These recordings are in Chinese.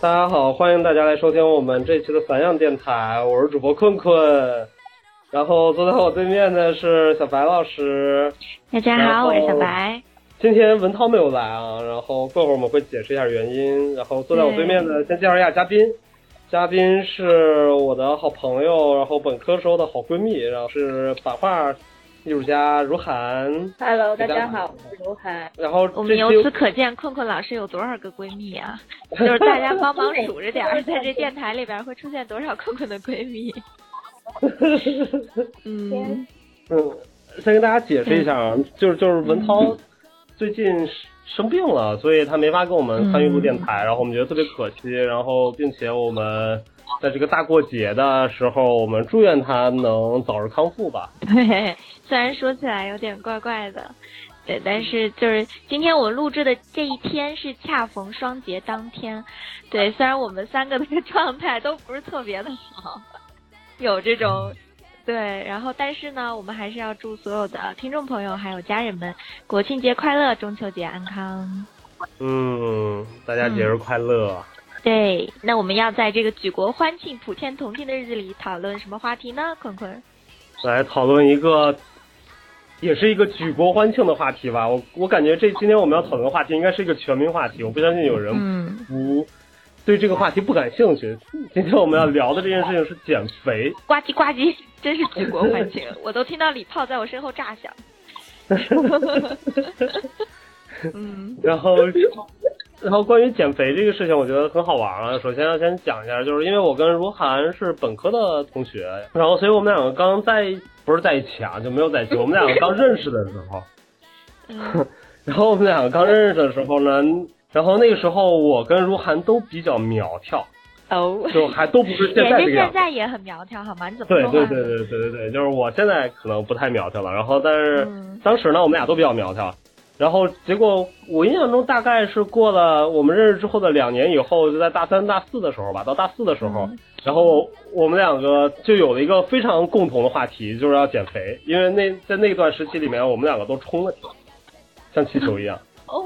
大家好，欢迎大家来收听我们这期的散养电台，我是主播困困。然后坐在我对面的是小白老师。大家好，我是小白。今天文涛没有来啊，然后过会儿我们会解释一下原因。然后坐在我对面的，先介绍一下嘉宾。嘉宾是我的好朋友，然后本科时候的好闺蜜，然后是版画艺术家如涵。Hello，大家好，我是如涵。然后我们由此可见，困困老师有多少个闺蜜啊？就是大家帮忙数着点儿，在这电台里边会出现多少困困的闺蜜？嗯嗯，先跟大家解释一下啊，就是就是文涛最近生病了，所以他没法跟我们参与录电台，然后我们觉得特别可惜，然后并且我们在这个大过节的时候，我们祝愿他能早日康复吧。对，虽然说起来有点怪怪的，对，但是就是今天我录制的这一天是恰逢双节当天，对，虽然我们三个的状态都不是特别的好。有这种，对，然后但是呢，我们还是要祝所有的听众朋友还有家人们国庆节快乐，中秋节安康。嗯，大家节日快乐。对，那我们要在这个举国欢庆、普天同庆的日子里讨论什么话题呢？坤坤，来讨论一个，也是一个举国欢庆的话题吧。我我感觉这今天我们要讨论的话题应该是一个全民话题，我不相信有人不。对这个话题不感兴趣。今天我们要聊的这件事情是减肥。呱唧呱唧，真是举国欢庆，我都听到礼炮在我身后炸响。嗯，然后，然后关于减肥这个事情，我觉得很好玩啊。首先要先讲一下，就是因为我跟如涵是本科的同学，然后所以我们两个刚在不是在一起啊，就没有在一起。我们两个刚认识的时候，然后我们两个刚认识的时候呢。然后那个时候，我跟如涵都比较苗条，哦，就还都不是现在这个样。现在也很苗条，好吗？你怎么对对对对对对对，就是我现在可能不太苗条了。然后但是当时呢，我们俩都比较苗条。然后结果我印象中大概是过了我们认识之后的两年以后，就在大三大四的时候吧，到大四的时候，然后我们两个就有了一个非常共同的话题，就是要减肥。因为那在那段时期里面，我们两个都冲了像气球一样。哦，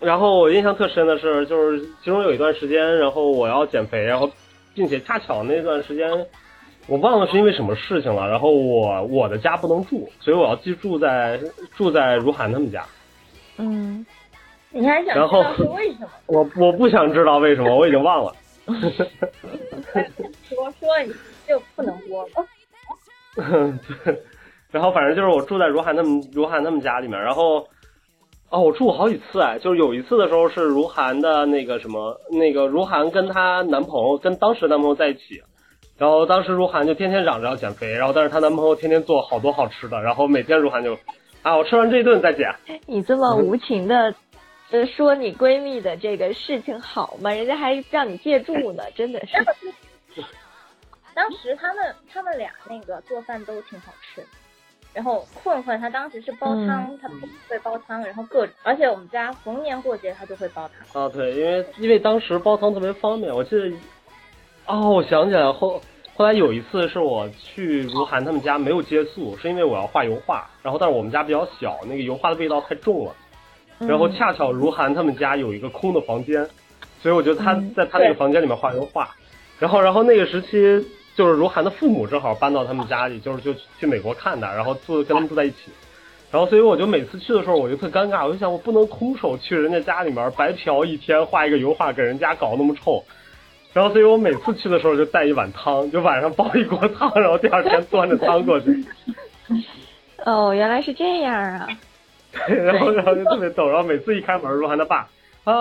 然后我印象特深的是，就是其中有一段时间，然后我要减肥，然后并且恰巧那段时间，我忘了是因为什么事情了。然后我我的家不能住，所以我要寄住在住在如涵他们家。嗯，你还想知道是为什么？我我不想知道为什么，我已经忘了。说说你就不能播了。对，然后反正就是我住在如涵他们如涵他们家里面，然后。哦，我住过好几次哎，就是有一次的时候是如涵的那个什么，那个如涵跟她男朋友跟当时男朋友在一起，然后当时如涵就天天嚷着要减肥，然后但是她男朋友天天做好多好吃的，然后每天如涵就，啊，我吃完这一顿再减。你这么无情的，呃，说你闺蜜的这个事情好吗？人家还让你借住呢，真的是。当时他们他们俩那个做饭都挺好吃。然后困困他当时是煲汤，他不会煲汤，然后各种，而且我们家逢年过节他就会煲汤。啊，对，因为因为当时煲汤特别方便，我记得，哦，我想起来后后来有一次是我去如涵他们家没有接宿，是因为我要画油画，然后但是我们家比较小，那个油画的味道太重了，然后恰巧如涵他们家有一个空的房间，所以我觉得他在他那个房间里面画油画，然后然后那个时期。就是如涵的父母正好搬到他们家里，就是就去美国看他，然后住跟他们住在一起，然后所以我就每次去的时候我就特尴尬，我就想我不能空手去人家家里面白嫖一天画一个油画给人家搞那么臭，然后所以我每次去的时候就带一碗汤，就晚上煲一锅汤，然后第二天端着汤过去。哦，原来是这样啊！对，然后 然后就特别逗，然后每次一开门，鹿晗他爸啊，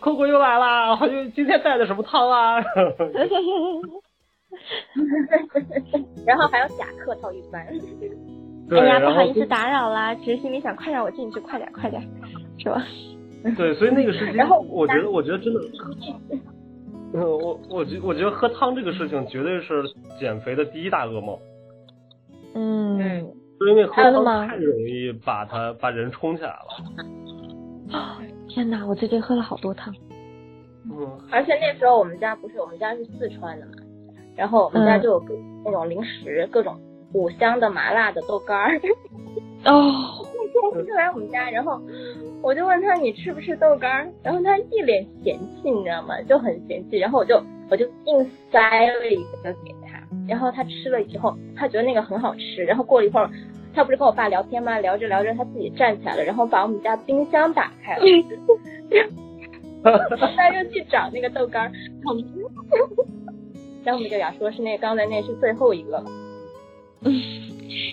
酷酷又来了，今天带的什么汤啊？然后还要假客套一番。哎呀，不好意思打扰啦，其实心里想快让我进去，快点快点，是吧？对，所以那个时间，我觉得我觉得真的，嗯，我我觉我觉得喝汤这个事情绝对是减肥的第一大噩梦。嗯，是因为喝汤太容易把它把人冲起来了。啊！天哪，我最近喝了好多汤。嗯，而且那时候我们家不是我们家是四川的嘛。然后我们家就有各那种零食，各种五香的、麻辣的豆干儿。哦，就来我们家，然后我就问他你吃不吃豆干儿，然后他一脸嫌弃，你知道吗？就很嫌弃，然后我就我就硬塞了一个给他，然后他吃了以后，他觉得那个很好吃，然后过了一会儿，他不是跟我爸聊天吗？聊着聊着，他自己站起来了，然后把我们家冰箱打开了，然 后他就去找那个豆干儿，然后我们就俩说是那刚才那是最后一个了。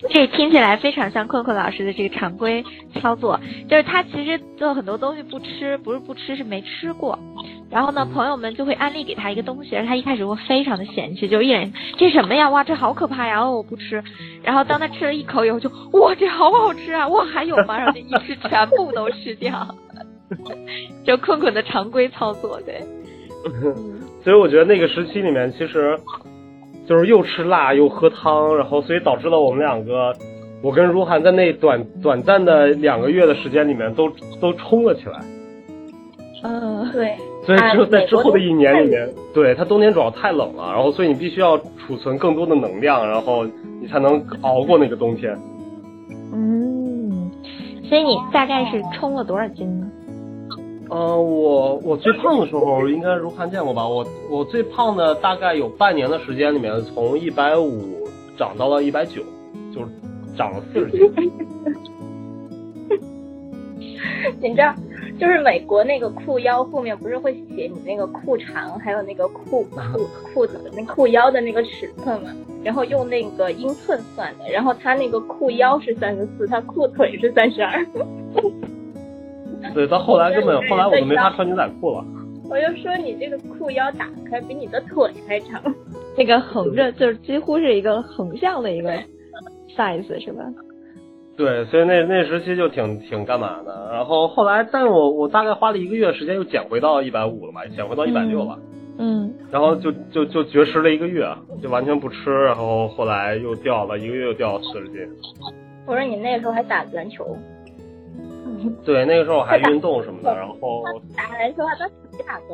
这听起来非常像困困老师的这个常规操作，就是他其实做很多东西不吃，不是不吃，是没吃过。然后呢，朋友们就会安利给他一个东西，而他一开始会非常的嫌弃，就一脸这什么呀？哇，这好可怕呀！哦，我不吃。然后当他吃了一口以后，就哇，这好好吃啊！哇，还有吗？然后就一吃全部都吃掉。就困困的常规操作，对。所以我觉得那个时期里面，其实就是又吃辣又喝汤，然后所以导致了我们两个，我跟如涵在那短短暂的两个月的时间里面都都冲了起来。嗯，对。所以只有在之后的一年里面，对它冬天主要太冷了，然后所以你必须要储存更多的能量，然后你才能熬过那个冬天。嗯，所以你大概是冲了多少斤呢？呃，我我最胖的时候应该如涵见过吧？我我最胖的大概有半年的时间里面，从一百五涨到了一百九，就是涨了四十斤。你知道，就是美国那个裤腰后面不是会写你那个裤长，还有那个裤裤裤子的那裤腰的那个尺寸嘛？然后用那个英寸算的，然后他那个裤腰是三十四，他裤腿是三十二。对，到后来根本后来我都没法穿牛仔裤了。我就说你这个裤腰打开比你的腿还长，那个横着就是几乎是一个横向的一个 size 是吧？对，所以那那时期就挺挺干嘛的。然后后来，但是我我大概花了一个月时间又减回到一百五了吧，减回到一百六了。嗯。然后就就就绝食了一个月，就完全不吃，然后后来又掉了一个月又掉了四十斤。我说你那时候还打篮球。对，那个时候我还运动什么的，然后 打篮球还都挺大个。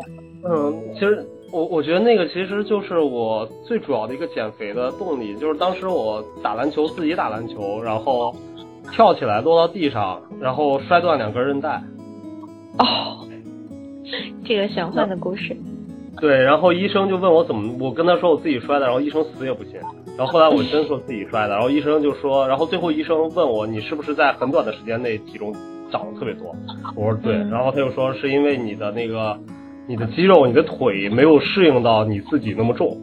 嗯，其实我我觉得那个其实就是我最主要的一个减肥的动力，就是当时我打篮球，自己打篮球，然后跳起来落到地上，然后摔断两根韧带。哦，这个玄幻的故事。对，然后医生就问我怎么，我跟他说我自己摔的，然后医生死也不信。然后后来我真说自己摔的，然后医生就说，然后最后医生问我你是不是在很短的时间内体重长得特别多？我说对，然后他就说是因为你的那个你的肌肉、你的腿没有适应到你自己那么重，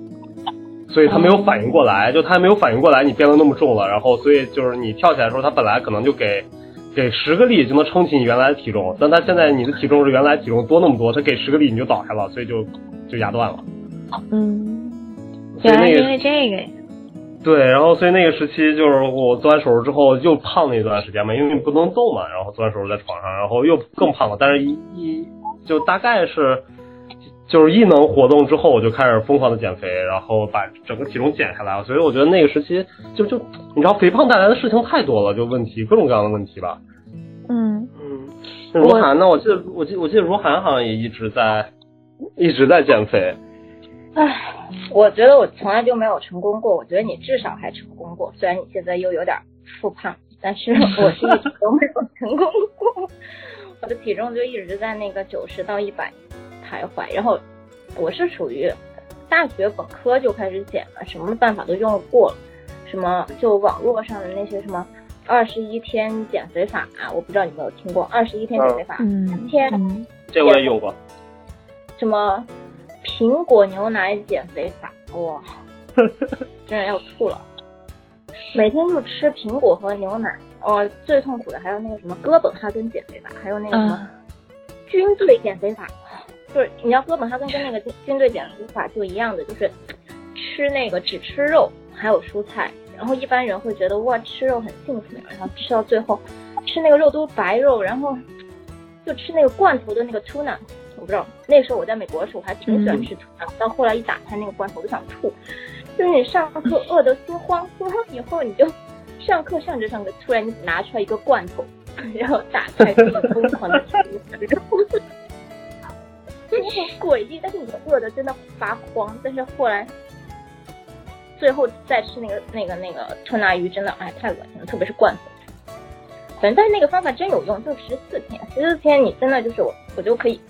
所以他没有反应过来，就他还没有反应过来你变得那么重了，然后所以就是你跳起来的时候，他本来可能就给给十个力就能撑起你原来的体重，但他现在你的体重是原来体重多那么多，他给十个力你就倒下了，所以就就压断了。嗯，原来因为这个呀。对，然后所以那个时期就是我做完手术之后又胖了一段时间嘛，因为你不能动嘛，然后做完手术在床上，然后又更胖了。但是一一就大概是就是一能活动之后，我就开始疯狂的减肥，然后把整个体重减下来了。所以我觉得那个时期就就你知道肥胖带来的事情太多了，就问题各种各样的问题吧。嗯嗯，如涵呢？我记得我记我记得如涵好像也一直在一直在减肥。唉，我觉得我从来就没有成功过。我觉得你至少还成功过，虽然你现在又有点复胖，但是 我是一直都没有成功过。我的体重就一直在那个九十到一百徘徊。然后我是属于大学本科就开始减了，什么办法都用过了，什么就网络上的那些什么二十一天减肥法，我不知道你有没有听过二十一天减肥法？嗯，天，这我也有过。什么？苹果牛奶减肥法，哇，真的要吐了！每天就吃苹果和牛奶，哦，最痛苦的还有那个什么哥本哈根减肥法，还有那个什么军队减肥法，就是你知道哥本哈根跟那个军队减肥法就一样的，就是吃那个只吃肉，还有蔬菜，然后一般人会觉得哇吃肉很幸福，然后吃到最后吃那个肉都是白肉，然后就吃那个罐头的那个 tuna。我不知道，那时候我在美国的时候，我还挺喜欢吃吐司。到后来一打开那个罐头，我就想吐。就是你上课饿得心慌，心慌以后你就上课上着上着，突然你拿出来一个罐头，然后打开就疯狂的吃，就很诡异。但是你饿的真的发慌。但是后来最后再吃那个那个那个吞拿鱼，真的哎太恶心了，特别是罐头。反正但是那个方法真有用，就十四天，十四天你真的就是我，我就可以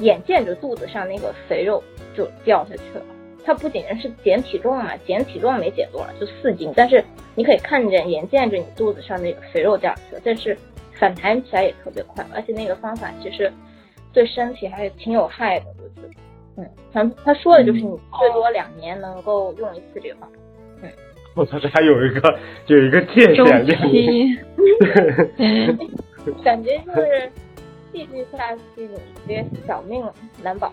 眼见着肚子上那个肥肉就掉下去了。它不仅仅是减体重嘛，减体重没减多少，就四斤，但是你可以看见、眼见着你肚子上那个肥肉掉下去了，但是反弹起来也特别快，而且那个方法其实对身体还是挺有害的，我觉得。嗯，他他说的就是你最多两年能够用一次这个方法。嗯，我操，这还有一个有一个界周限，期，对，感觉就是继续下去，你这个小命难保。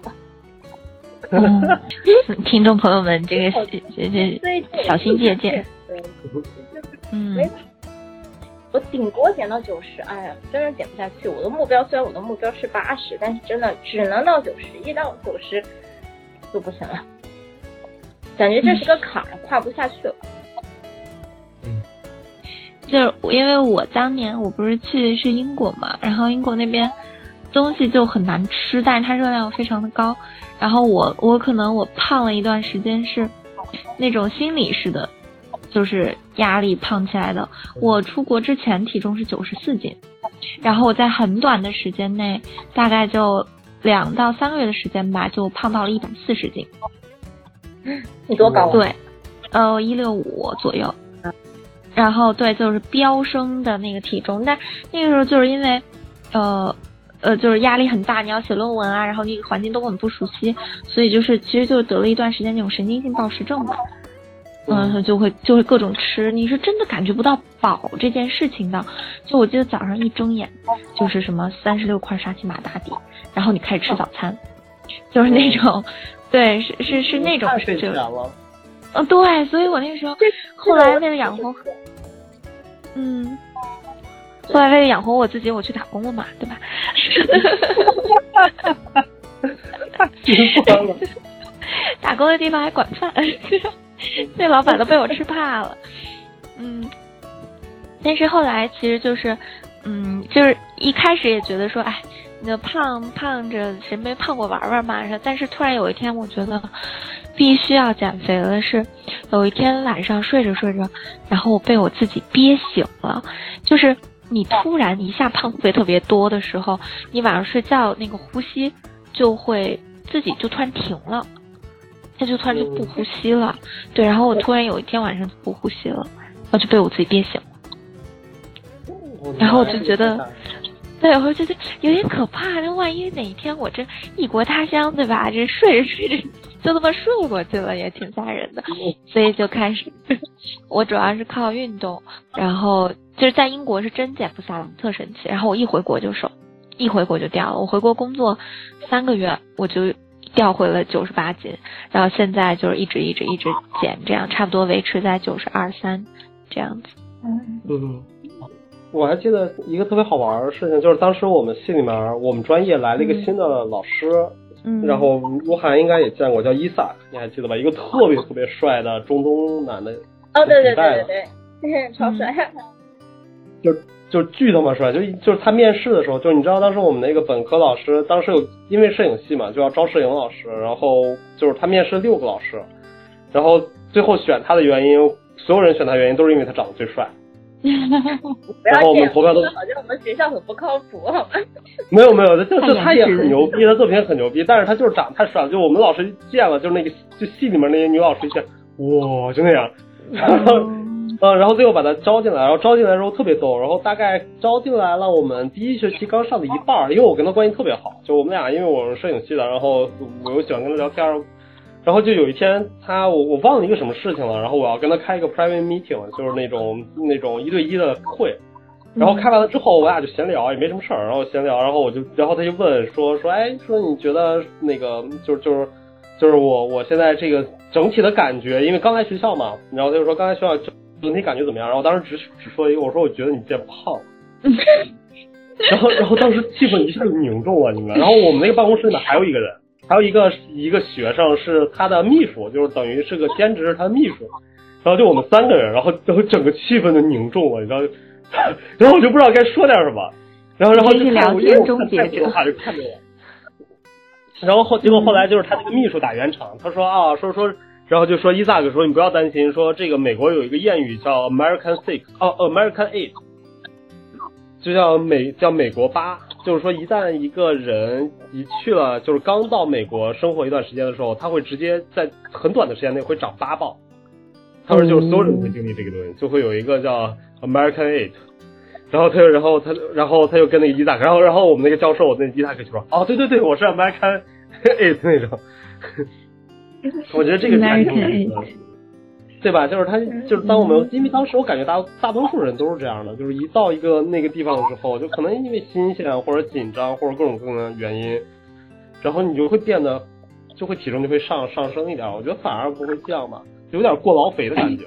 嗯，听众朋友们，这个这这所以小心借鉴。对，嗯我顶多减到九十，哎呀，真是减不下去。我的目标虽然我的目标是八十，但是真的只能到九十，一到九十就不行了，感觉这是个坎儿，跨不下去了。就是因为我当年我不是去的是英国嘛，然后英国那边东西就很难吃，但是它热量非常的高，然后我我可能我胖了一段时间是那种心理式的，就是压力胖起来的。我出国之前体重是九十四斤，然后我在很短的时间内，大概就两到三个月的时间吧，就胖到了一百四十斤。你多高啊？对，呃，一六五左右。然后对，就是飙升的那个体重，但那个时候就是因为，呃呃，就是压力很大，你要写论文啊，然后那个环境都很不熟悉，所以就是其实就得了一段时间那种神经性暴食症吧。嗯，就会就会各种吃，你是真的感觉不到饱这件事情的。就我记得早上一睁眼，就是什么三十六块沙琪玛打底，然后你开始吃早餐，就是那种，对，是是是那种太费就钱了。嗯，对，所以我那个时候后来为了养活，嗯，后来为了养活我自己，我去打工了嘛，对吧？太酸了。打工的地方还管饭，那老板都被我吃怕了。嗯，但是后来其实就是，嗯，就是一开始也觉得说，哎，那胖胖着谁没胖过玩玩嘛？但是突然有一天，我觉得必须要减肥了。是有一天晚上睡着睡着，然后我被我自己憋醒了，就是。你突然一下胖特别特别多的时候，你晚上睡觉那个呼吸就会自己就突然停了，他就突然就不呼吸了。对，然后我突然有一天晚上就不呼吸了，然后就被我自己憋醒了。然后我就觉得，对，我就觉得有点可怕。那万一哪一天我这异国他乡，对吧？这睡着睡着 就那么睡过去了，也挺吓人的。所以就开始，我主要是靠运动，然后就是在英国是真减不下来，特神奇。然后我一回国就瘦，一回国就掉了。我回国工作三个月，我就掉回了九十八斤，然后现在就是一直一直一直减，这样差不多维持在九十二三这样子。嗯嗯，我还记得一个特别好玩的事情，就是当时我们系里面，我们专业来了一个新的老师，嗯，然后鹿晗应该也见过，叫伊萨，你还记得吧？一个特别特别帅的中东男的，哦，对对对对对，超帅。就就巨他妈帅，就就是他面试的时候，就你知道当时我们那个本科老师，当时有因为摄影系嘛，就要招摄影老师，然后就是他面试六个老师，然后最后选他的原因，所有人选他原因都是因为他长得最帅。不 然后我们投票都好像我们学校很不靠谱，好吗？没有没有，就就他也很牛逼，他作品很牛逼，但是他就是长得太帅了，就我们老师见了，就是那个就系里面那些女老师一见，哇，就那样，然后嗯。嗯，然后最后把他招进来，然后招进来之后特别逗，然后大概招进来了，我们第一学期刚上的一半儿，因为我跟他关系特别好，就我们俩因为我是摄影系的，然后我又喜欢跟他聊天儿，然后就有一天他我我忘了一个什么事情了，然后我要跟他开一个 private meeting，就是那种那种一对一的会，然后开完了之后我俩就闲聊，也没什么事儿，然后闲聊，然后我就然后他就问说说哎说你觉得那个就是就是就是我我现在这个整体的感觉，因为刚来学校嘛，然后他就说刚来学校整整体感觉怎么样？然后我当时只只说一个，我说我觉得你变胖了。然后然后当时气氛一下就凝重了，你们。然后我们那个办公室里面还有一个人，还有一个一个学生是他的秘书，就是等于是个兼职是他的秘书。然后就我们三个人，然后然后整个气氛就凝重了，你知道？然后我就不知道该说点什么，然后然后就看我因结看太多话就看着我。然后后结果后来就是他那个秘书打圆场，他说啊说说，然后就说伊萨克说你不要担心，说这个美国有一个谚语叫 American sick 哦 American eight，就像美叫美国八，就是说一旦一个人一去了，就是刚到美国生活一段时间的时候，他会直接在很短的时间内会长八磅。他说就是所有人都会经历这个东西，就会有一个叫 American Eight，然后他就然后他然后他就跟那个伊萨克，然后然后我们那个教授那伊萨克就说，哦对对对，我是 American Eight 那种。我觉得这个挺有意思的。对吧？就是他，就是当我们，因为当时我感觉大大多数人都是这样的，就是一到一个那个地方之后，就可能因为新鲜或者紧张或者各种各样的原因，然后你就会变得，就会体重就会上上升一点。我觉得反而不会降吧，有点过劳肥的感觉。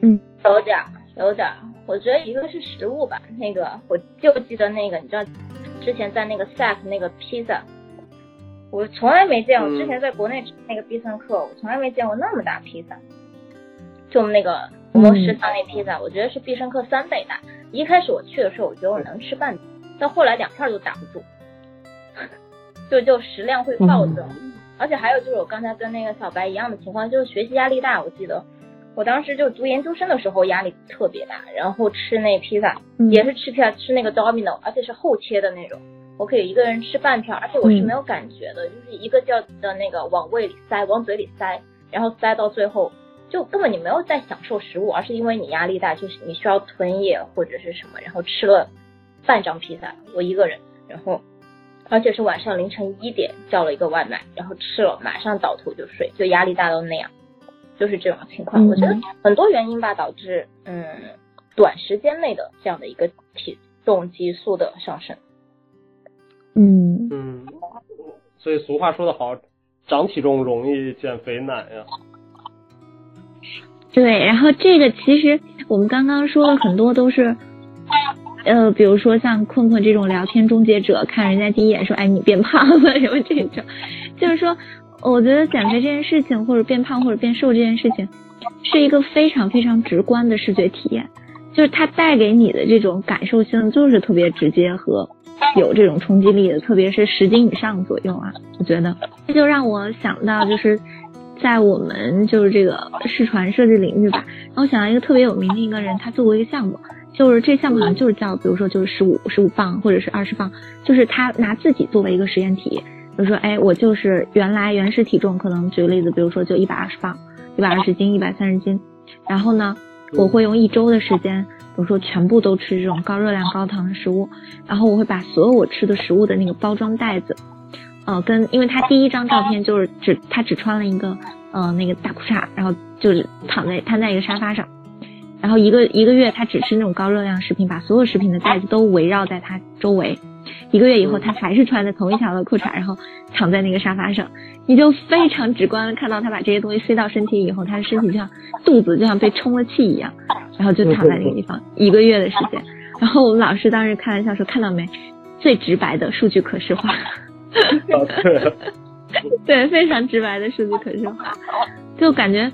嗯，有点，有点。我觉得一个是食物吧，那个我就记得那个，你知道，之前在那个 Sack 那个披萨。我从来没见过，之前在国内吃那个必胜客，我从来没见过那么大披萨。就那个我们食堂那披萨，我觉得是必胜客三倍大。一开始我去的时候，我觉得我能吃半，到后来两片都打不住，就就食量会暴增。而且还有就是我刚才跟那个小白一样的情况，就是学习压力大。我记得我当时就读研究生的时候压力特别大，然后吃那披萨也是吃片吃那个 Domino，而且是厚切的那种。我可以一个人吃半片，而且我是没有感觉的，就是一个叫的那个往胃里塞，往嘴里塞，然后塞到最后，就根本你没有在享受食物，而是因为你压力大，就是你需要吞咽或者是什么，然后吃了半张披萨，我一个人，然后而且是晚上凌晨一点叫了一个外卖，然后吃了马上倒头就睡，就压力大到那样，就是这种情况。我觉得很多原因吧导致嗯短时间内的这样的一个体重激素的上升。嗯嗯，所以俗话说得好，长体重容易，减肥难呀。对，然后这个其实我们刚刚说的很多都是，呃，比如说像困困这种聊天终结者，看人家第一眼说，哎，你变胖了什么这种，就是说，我觉得减肥这件事情，或者变胖或者变瘦这件事情，是一个非常非常直观的视觉体验，就是它带给你的这种感受性，就是特别直接和。有这种冲击力的，特别是十斤以上左右啊，我觉得这就让我想到，就是在我们就是这个视传设计领域吧，然后想到一个特别有名的一个人，他做过一个项目，就是这项目好像就是叫，比如说就是十五十五磅或者是二十磅，就是他拿自己作为一个实验体，比如说哎，我就是原来原始体重可能举个例子，比如说就一百二十磅，一百二十斤，一百三十斤，然后呢，我会用一周的时间。比如说全部都吃这种高热量、高糖的食物，然后我会把所有我吃的食物的那个包装袋子，呃，跟因为他第一张照片就是只他只穿了一个呃那个大裤衩，然后就是躺在瘫在一个沙发上，然后一个一个月他只吃那种高热量食品，把所有食品的袋子都围绕在他周围。一个月以后，他还是穿的同一条的裤衩，然后躺在那个沙发上，你就非常直观的看到他把这些东西塞到身体以后，他的身体就像肚子就像被充了气一样，然后就躺在那个地方一个月的时间。然后我们老师当时开玩笑说：“看到没，最直白的数据可视化。”对，非常直白的数据可视化，就感觉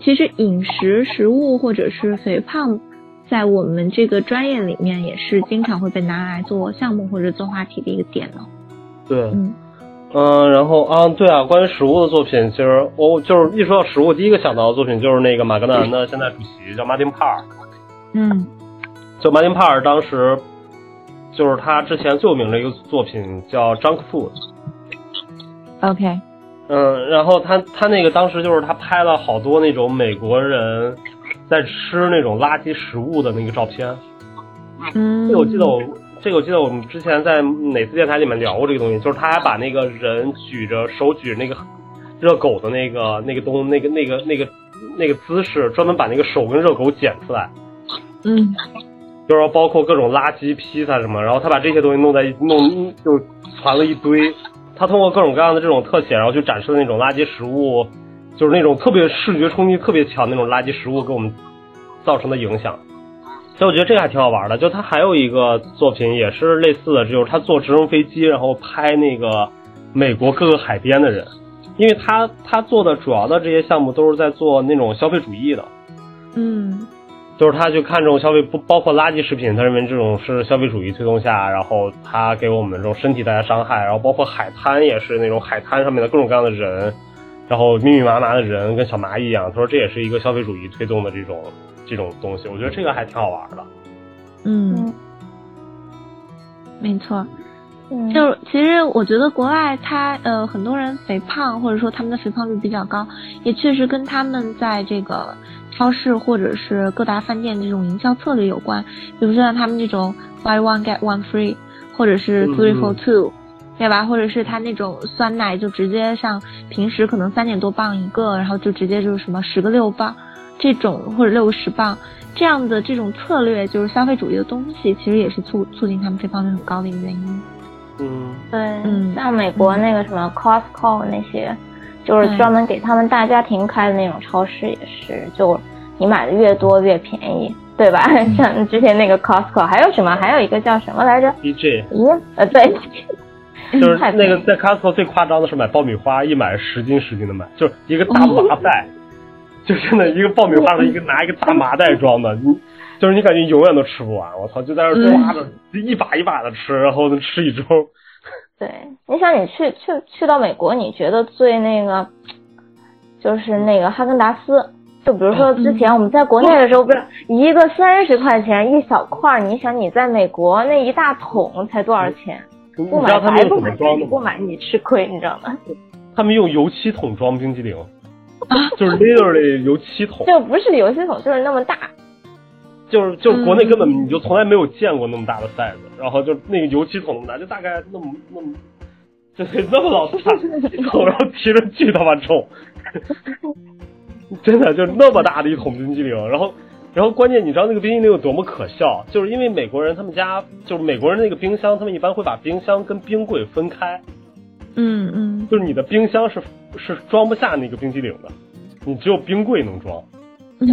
其实饮食、食物或者是肥胖。在我们这个专业里面，也是经常会被拿来做项目或者做话题的一个点呢。对，嗯，嗯，然后啊，对啊，关于食物的作品，其实我就是一说到食物，第一个想到的作品就是那个马格南的现在主席叫马丁帕尔。嗯，就马丁帕尔当时就是他之前最有名的一个作品叫 Junk Food。OK。嗯，然后他他那个当时就是他拍了好多那种美国人。在吃那种垃圾食物的那个照片，嗯，这个我记得我这个我记得我们之前在哪次电台里面聊过这个东西，就是他还把那个人举着手举那个热狗的那个那个东那个那个那个那个姿势，专门把那个手跟热狗剪出来，嗯，就是说包括各种垃圾披萨什么，然后他把这些东西弄在弄就传了一堆，他通过各种各样的这种特写，然后去展示了那种垃圾食物。就是那种特别视觉冲击特别强那种垃圾食物给我们造成的影响，所以我觉得这个还挺好玩的。就他还有一个作品也是类似的，就是他坐直升飞机然后拍那个美国各个海边的人，因为他他做的主要的这些项目都是在做那种消费主义的，嗯，就是他去看这种消费不包括垃圾食品，他认为这种是消费主义推动下，然后他给我们这种身体带来伤害，然后包括海滩也是那种海滩上面的各种各样的人。然后密密麻麻的人跟小蚂蚁一样，他说这也是一个消费主义推动的这种这种东西，我觉得这个还挺好玩的。嗯，没错。嗯，就其实我觉得国外他呃很多人肥胖或者说他们的肥胖率比较高，也确实跟他们在这个超市或者是各大饭店这种营销策略有关。比如说像他们这种 buy one get one free，或者是 three for two，、对吧？或者是他那种酸奶就直接像平时可能三点多磅一个，然后就直接就是什么十个六磅这种或者六十磅这样的这种策略，就是消费主义的东西，其实也是促促进他们这方面很高的一个原因。嗯，对，嗯像美国那个什么 Costco 那些，就是专门给他们大家庭开的那种超市，也是，就你买的越多越便宜，对吧？像之前那个 Costco，还有什么？还有一个叫什么来着？DJ 咦，呃，对，就是那个在 Costco 最夸张的是买爆米花，一买十斤十斤的买，就是一个大麻袋，就真的一个爆米花的一个拿一个大麻袋装的，你就是你感觉永远都吃不完，我操，就在那儿抓着一把一把的吃，然后能吃一周。对，你想你去去去到美国，你觉得最那个就是那个哈根达斯，就比如说之前我们在国内的时候，不是一个三十块钱一小块儿，你想你在美国那一大桶才多少钱？你不买白不买的，不买你吃亏，你知道吗？他们用油漆桶装冰激凌，就是 literally 油漆桶，就不是油漆桶，就是那么大。就是就是国内根本你就从来没有见过那么大的 size，然后就那个油漆桶那么大，就大概那么那么。就是那么老大一 桶，然后提着巨他妈重，真的就是那么大的一桶冰激凌，然后，然后关键你知道那个冰激凌有多么可笑？就是因为美国人他们家就是美国人那个冰箱，他们一般会把冰箱跟冰柜分开，嗯嗯就是你的冰箱是是装不下那个冰激凌的，你只有冰柜能装。嗯，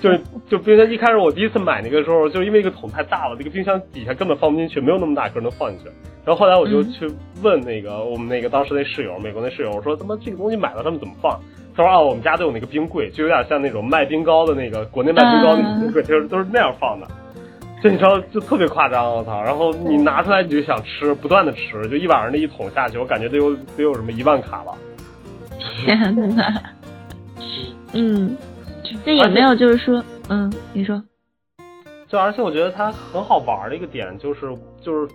就是就冰箱一开始我第一次买那个时候，就是因为一个桶太大了，那个冰箱底下根本放不进去，没有那么大个能放进去。然后后来我就去问那个、我们那个当时那室友，美国那室友，我说他妈这个东西买了他们怎么放？他说啊，我们家都有那个冰柜，就有点像那种卖冰糕的那个国内卖冰糕那种冰柜，就是都是那样放的。就你知道，就特别夸张，我操！然后你拿出来你就想吃，不断的吃，就一晚上那一桶下去，我感觉得有得有什么一万卡了。天呐，嗯，那也没有就是说，嗯，你说，就而且我觉得它很好玩的一个点就是就是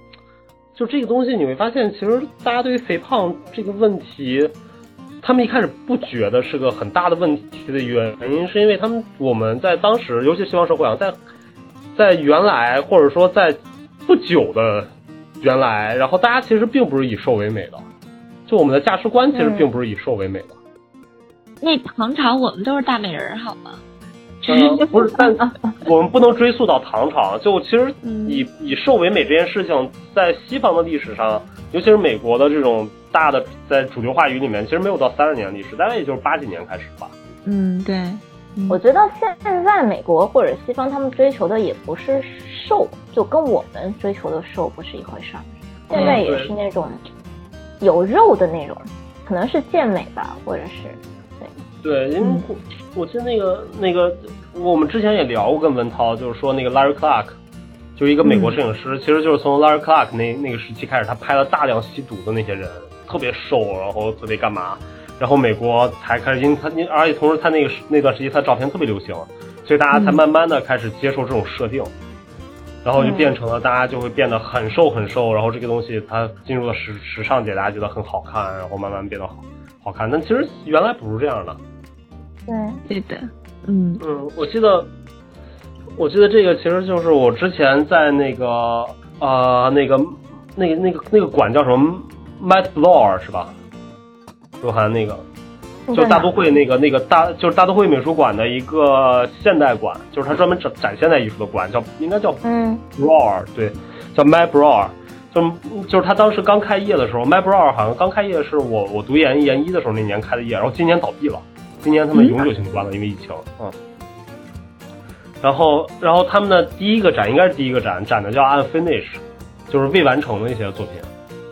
就这个东西你会发现，其实大家对于肥胖这个问题，他们一开始不觉得是个很大的问题的原因，是因为他们我们在当时，尤其西方社会啊，在在原来或者说在不久的原来，然后大家其实并不是以瘦为美的，就我们的价值观其实并不是以瘦为美的。那唐朝我们都是大美人儿好吗？嗯，不是，但我们不能追溯到唐朝。就其实嗯以以瘦为美这件事情，在西方的历史上，尤其是美国的这种大的在主流话语里面，其实没有到三十年历史，大概也就是八几年开始吧。嗯，对，嗯。我觉得现在美国或者西方他们追求的也不是瘦，就跟我们追求的瘦不是一回事儿。现在也是那种有肉的那种，可能是健美吧，或者是对，对因为嗯。我我记得那个那个，我们之前也聊过跟文涛，就是说那个 Larry Clark，就是一个美国摄影师，其实就是从 Larry Clark 那那个时期开始，他拍了大量吸毒的那些人，特别瘦，然后特别干嘛，然后美国才开始，因为他，因而且同时他那个那段时期他照片特别流行，所以大家才嗯慢慢的开始接受这种设定。然后就变成了大家就会变得很瘦很瘦，然后这个东西它进入了时时尚界，大家觉得很好看，然后慢慢变得好好看。但其实原来不是这样的。对，对的，嗯嗯，我记得，我记得这个其实就是我之前在那个呃那个那个那个那个馆叫什么 Matt Blower 是吧？鹿晗那个，就大都会那个那个大就是大都会美术馆的一个现代馆，就是它专门展展现代艺术的馆，叫应该叫嗯 Brower，对，叫 Matt Brower。就就是他当时刚开业的时候，Matt Brower 好像刚开业是我我读研研一的时候那年开的业，然后今年倒闭了，今年他们永久性关了，因为疫情，嗯。然后，然后他们的第一个展应该是第一个展，展的叫 Unfinished，就是未完成的一些作品。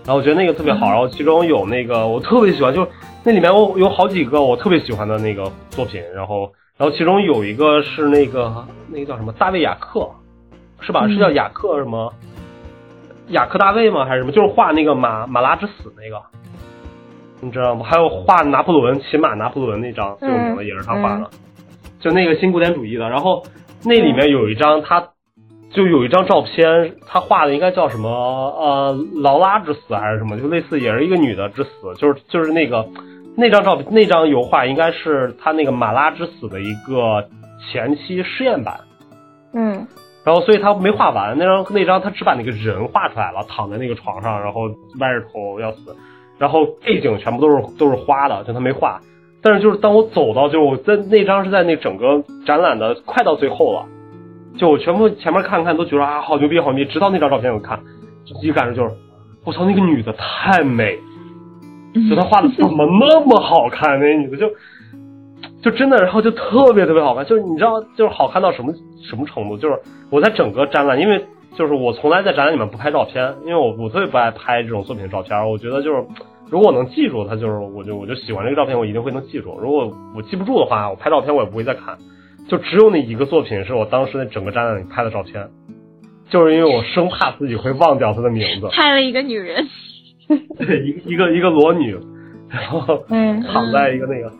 然后我觉得那个特别好，然后其中有那个我特别喜欢，就那里面我有好几个我特别喜欢的那个作品，然后然后其中有一个是那个那个叫什么大卫雅克，是吧？是叫雅克什么？雅克大卫吗？还是什么？就是画那个马马拉之死那个，你知道吗？还有画拿破仑骑马拿破仑那张最有名的也是他画的，就那个新古典主义的。然后那里面有一张他就有一张照片，他画的应该叫什么呃劳拉之死还是什么，就类似也是一个女的之死，就是就是那个那张照片那张油画应该是他那个马拉之死的一个前期试验版，嗯。然后所以他没画完那张那张他只把那个人画出来了，躺在那个床上，然后歪着头要死，然后背景全部都是都是花的，就他没画。但是就是当我走到，就是我在那张是在那整个展览的快到最后了，就我全部前面看看都觉得啊好牛逼好牛逼，直到那张照片我看，第一感受就是我操那个女的太美，就她画的怎么那么好看？那女的就就真的，然后就特别特别好看，就是你知道，就是好看到什么什么程度？就是我在整个展览，因为就是我从来在展览里面不拍照片，因为我我特别不爱拍这种作品的照片，我觉得就是如果我能记住它，就是我就我就喜欢这个照片，我一定会能记住。如果我记不住的话，我拍照片我也不会再看。就只有那一个作品是我当时那整个展览里拍的照片，就是因为我生怕自己会忘掉她的名字。拍了一个女人，对，一个一个一个裸女，然后嗯。躺在一个那个，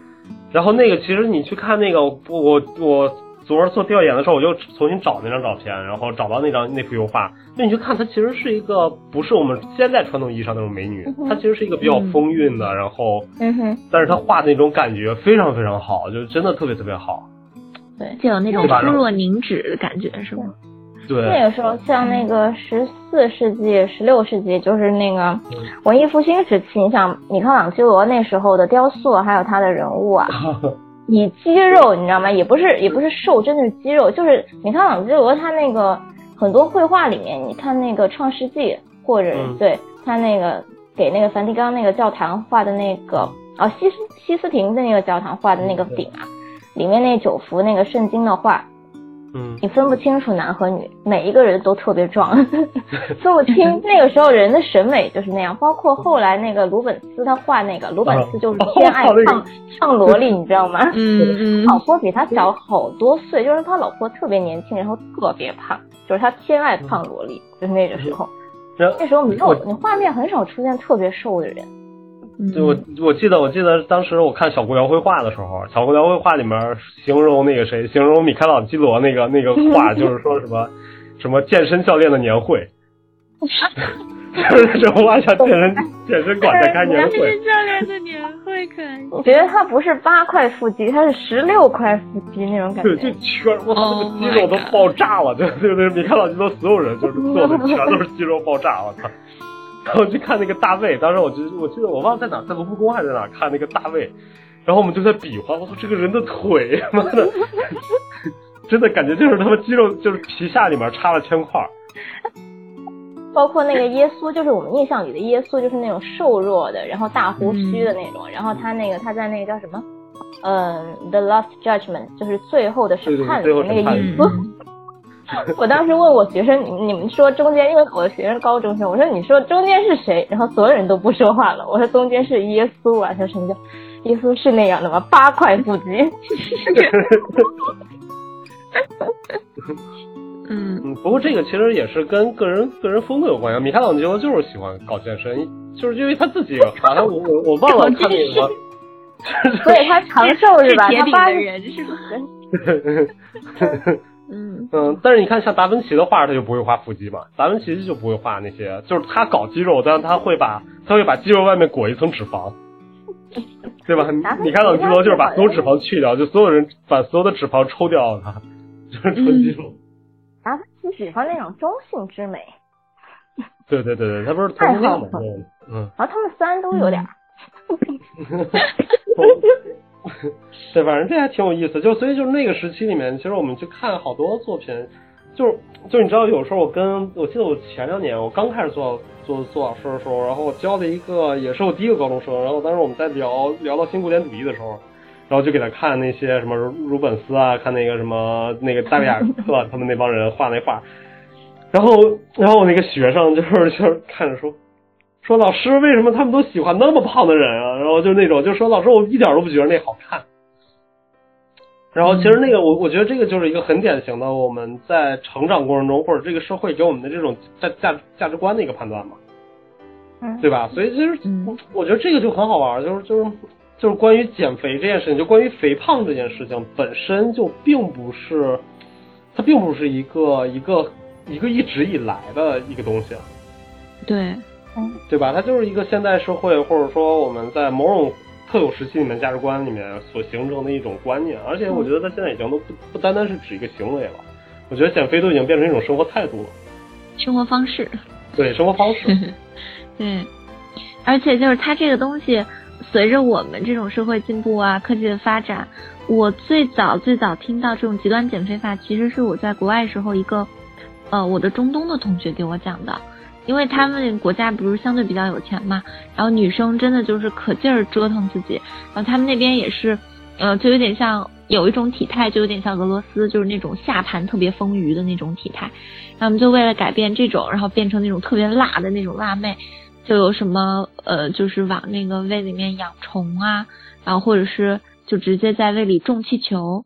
然后那个其实你去看那个，我我我昨儿做调研的时候，我就重新找那张照片，然后找到那张那幅油画，那你去看，它其实是一个不是我们现在传统意义上那种美女，她其实是一个比较风韵的，然后嗯哼，但是她画的那种感觉非常非常好，就真的特别特别好。就有那种对吧肤若凝脂的感觉，是吗？对，那个时候像那个十四世纪、十六世纪，就是那个文艺复兴时期，你像米开朗基罗那时候的雕塑，还有他的人物啊，以肌肉，你知道吗？也不是也不是瘦，真的是肌肉。就是米开朗基罗他那个很多绘画里面，你看那个《创世纪》，或者、嗯对他那个给那个梵蒂冈那个教堂画的那个哦西斯西斯廷的那个教堂画的那个顶啊，里面那九幅那个圣经的画，嗯你分不清楚男和女，每一个人都特别壮，分不清。那个时候人的审美就是那样，包括后来那个鲁本斯他画那个，鲁本斯就是偏爱胖胖 萝莉，你知道吗？嗯嗯老婆比他小好多岁，就是他老婆特别年轻，然后特别胖，就是他偏爱胖萝莉，就是那个时候。那时候没有，你画面很少出现特别瘦的人。嗯，就我我记得我记得当时我看小姑聊绘画的时候，小姑聊绘画里面形容那个谁，形容米开朗基罗那个那个画，就是说什么什么健身教练的年会，就是那种画像健身 健身馆在开年会，教练的年会可以。我觉得他不是八块腹肌，他是十六块腹肌那种感觉对，觉就。全我操，那 Oh 个肌肉都爆炸了，就对对，米开朗基罗所有人就是做的全都是肌肉爆炸，我操！然后去看那个大卫，当时我就我记得我忘了在哪，在卢浮宫还是在哪看那个大卫，然后我们就在比划，我说，这个人的腿，妈的，真的感觉就是他妈肌肉就是皮下里面插了铅块儿，包括那个耶稣，就是我们印象里的耶稣，就是那种瘦弱的，然后大胡须的那种。然后他那个他在那个叫什么，嗯，《The Last Judgment》，就是最后的审判那个最后审判耶稣。我当时问我学生，你们你们说中间，因为我的学生高中生，我说你说中间是谁？然后所有人都不说话了。我说中间是耶稣啊，他说什么叫耶稣是那样的吗？八块腹肌。嗯 嗯，不过这个其实也是跟个人个人风格有关系。米开朗基罗就是喜欢搞健身，就是因为他自己好像我我我忘了看那个什么。所以他长寿是吧？铁他八十人是吧？嗯嗯，但是你看像达芬奇的画，他就不会画腹肌嘛，达芬奇就不会画那些，就是他搞肌肉，但是他会把他会把肌肉外面裹一层脂肪，对吧？达芬奇米开朗基罗就是把所有脂肪去掉，就所有人把所有的脂肪抽掉，他 就是纯肌肉。达芬奇喜欢那种中性之美，对对对对，他不是同性恋嘛？嗯，然后他们三都有点儿。对，反正这还挺有意思。就所以就是那个时期里面，其实我们去看好多作品，就是就你知道，有时候我跟我记得我前两年我刚开始做做做老师的时候，然后我教的一个也是我第一个高中生，然后当时我们在聊聊到新古典主义的时候，然后就给他看那些什么鲁鲁本斯啊，看那个什么那个大卫亚克 他们那帮人画那画，然后然后我那个学生就是就是看着说。说老师为什么他们都喜欢那么胖的人啊？然后就那种就说老师我一点都不觉得那好看。然后其实那个我我觉得这个就是一个很典型的我们在成长过程中或者这个社会给我们的这种价价价值观的一个判断嘛，嗯，对吧？所以其实嗯我觉得这个就很好玩，就是就是就是关于减肥这件事情，就关于肥胖这件事情本身就并不是，它并不是一个一个一个一直以来的一个东西，对，对吧？它就是一个现代社会，或者说我们在某种特有时期里面价值观里面所形成的一种观念，而且我觉得它现在已经都不不单单是指一个行为了，我觉得减肥都已经变成一种生活态度了，生活方式。对，生活方式。对，而且就是它这个东西，随着我们这种社会进步啊，科技的发展，我最早最早听到这种极端减肥法，其实是我在国外时候一个，呃，我的中东的同学给我讲的，因为他们国家不是相对比较有钱嘛，然后女生真的就是可劲儿折腾自己，然后他们那边也是，呃，就有点像有一种体态，就有点像俄罗斯，就是那种下盘特别丰腴的那种体态，他们就为了改变这种，然后变成那种特别辣的那种辣妹。就有什么呃，就是往那个胃里面养虫啊，然后或者是就直接在胃里种气球，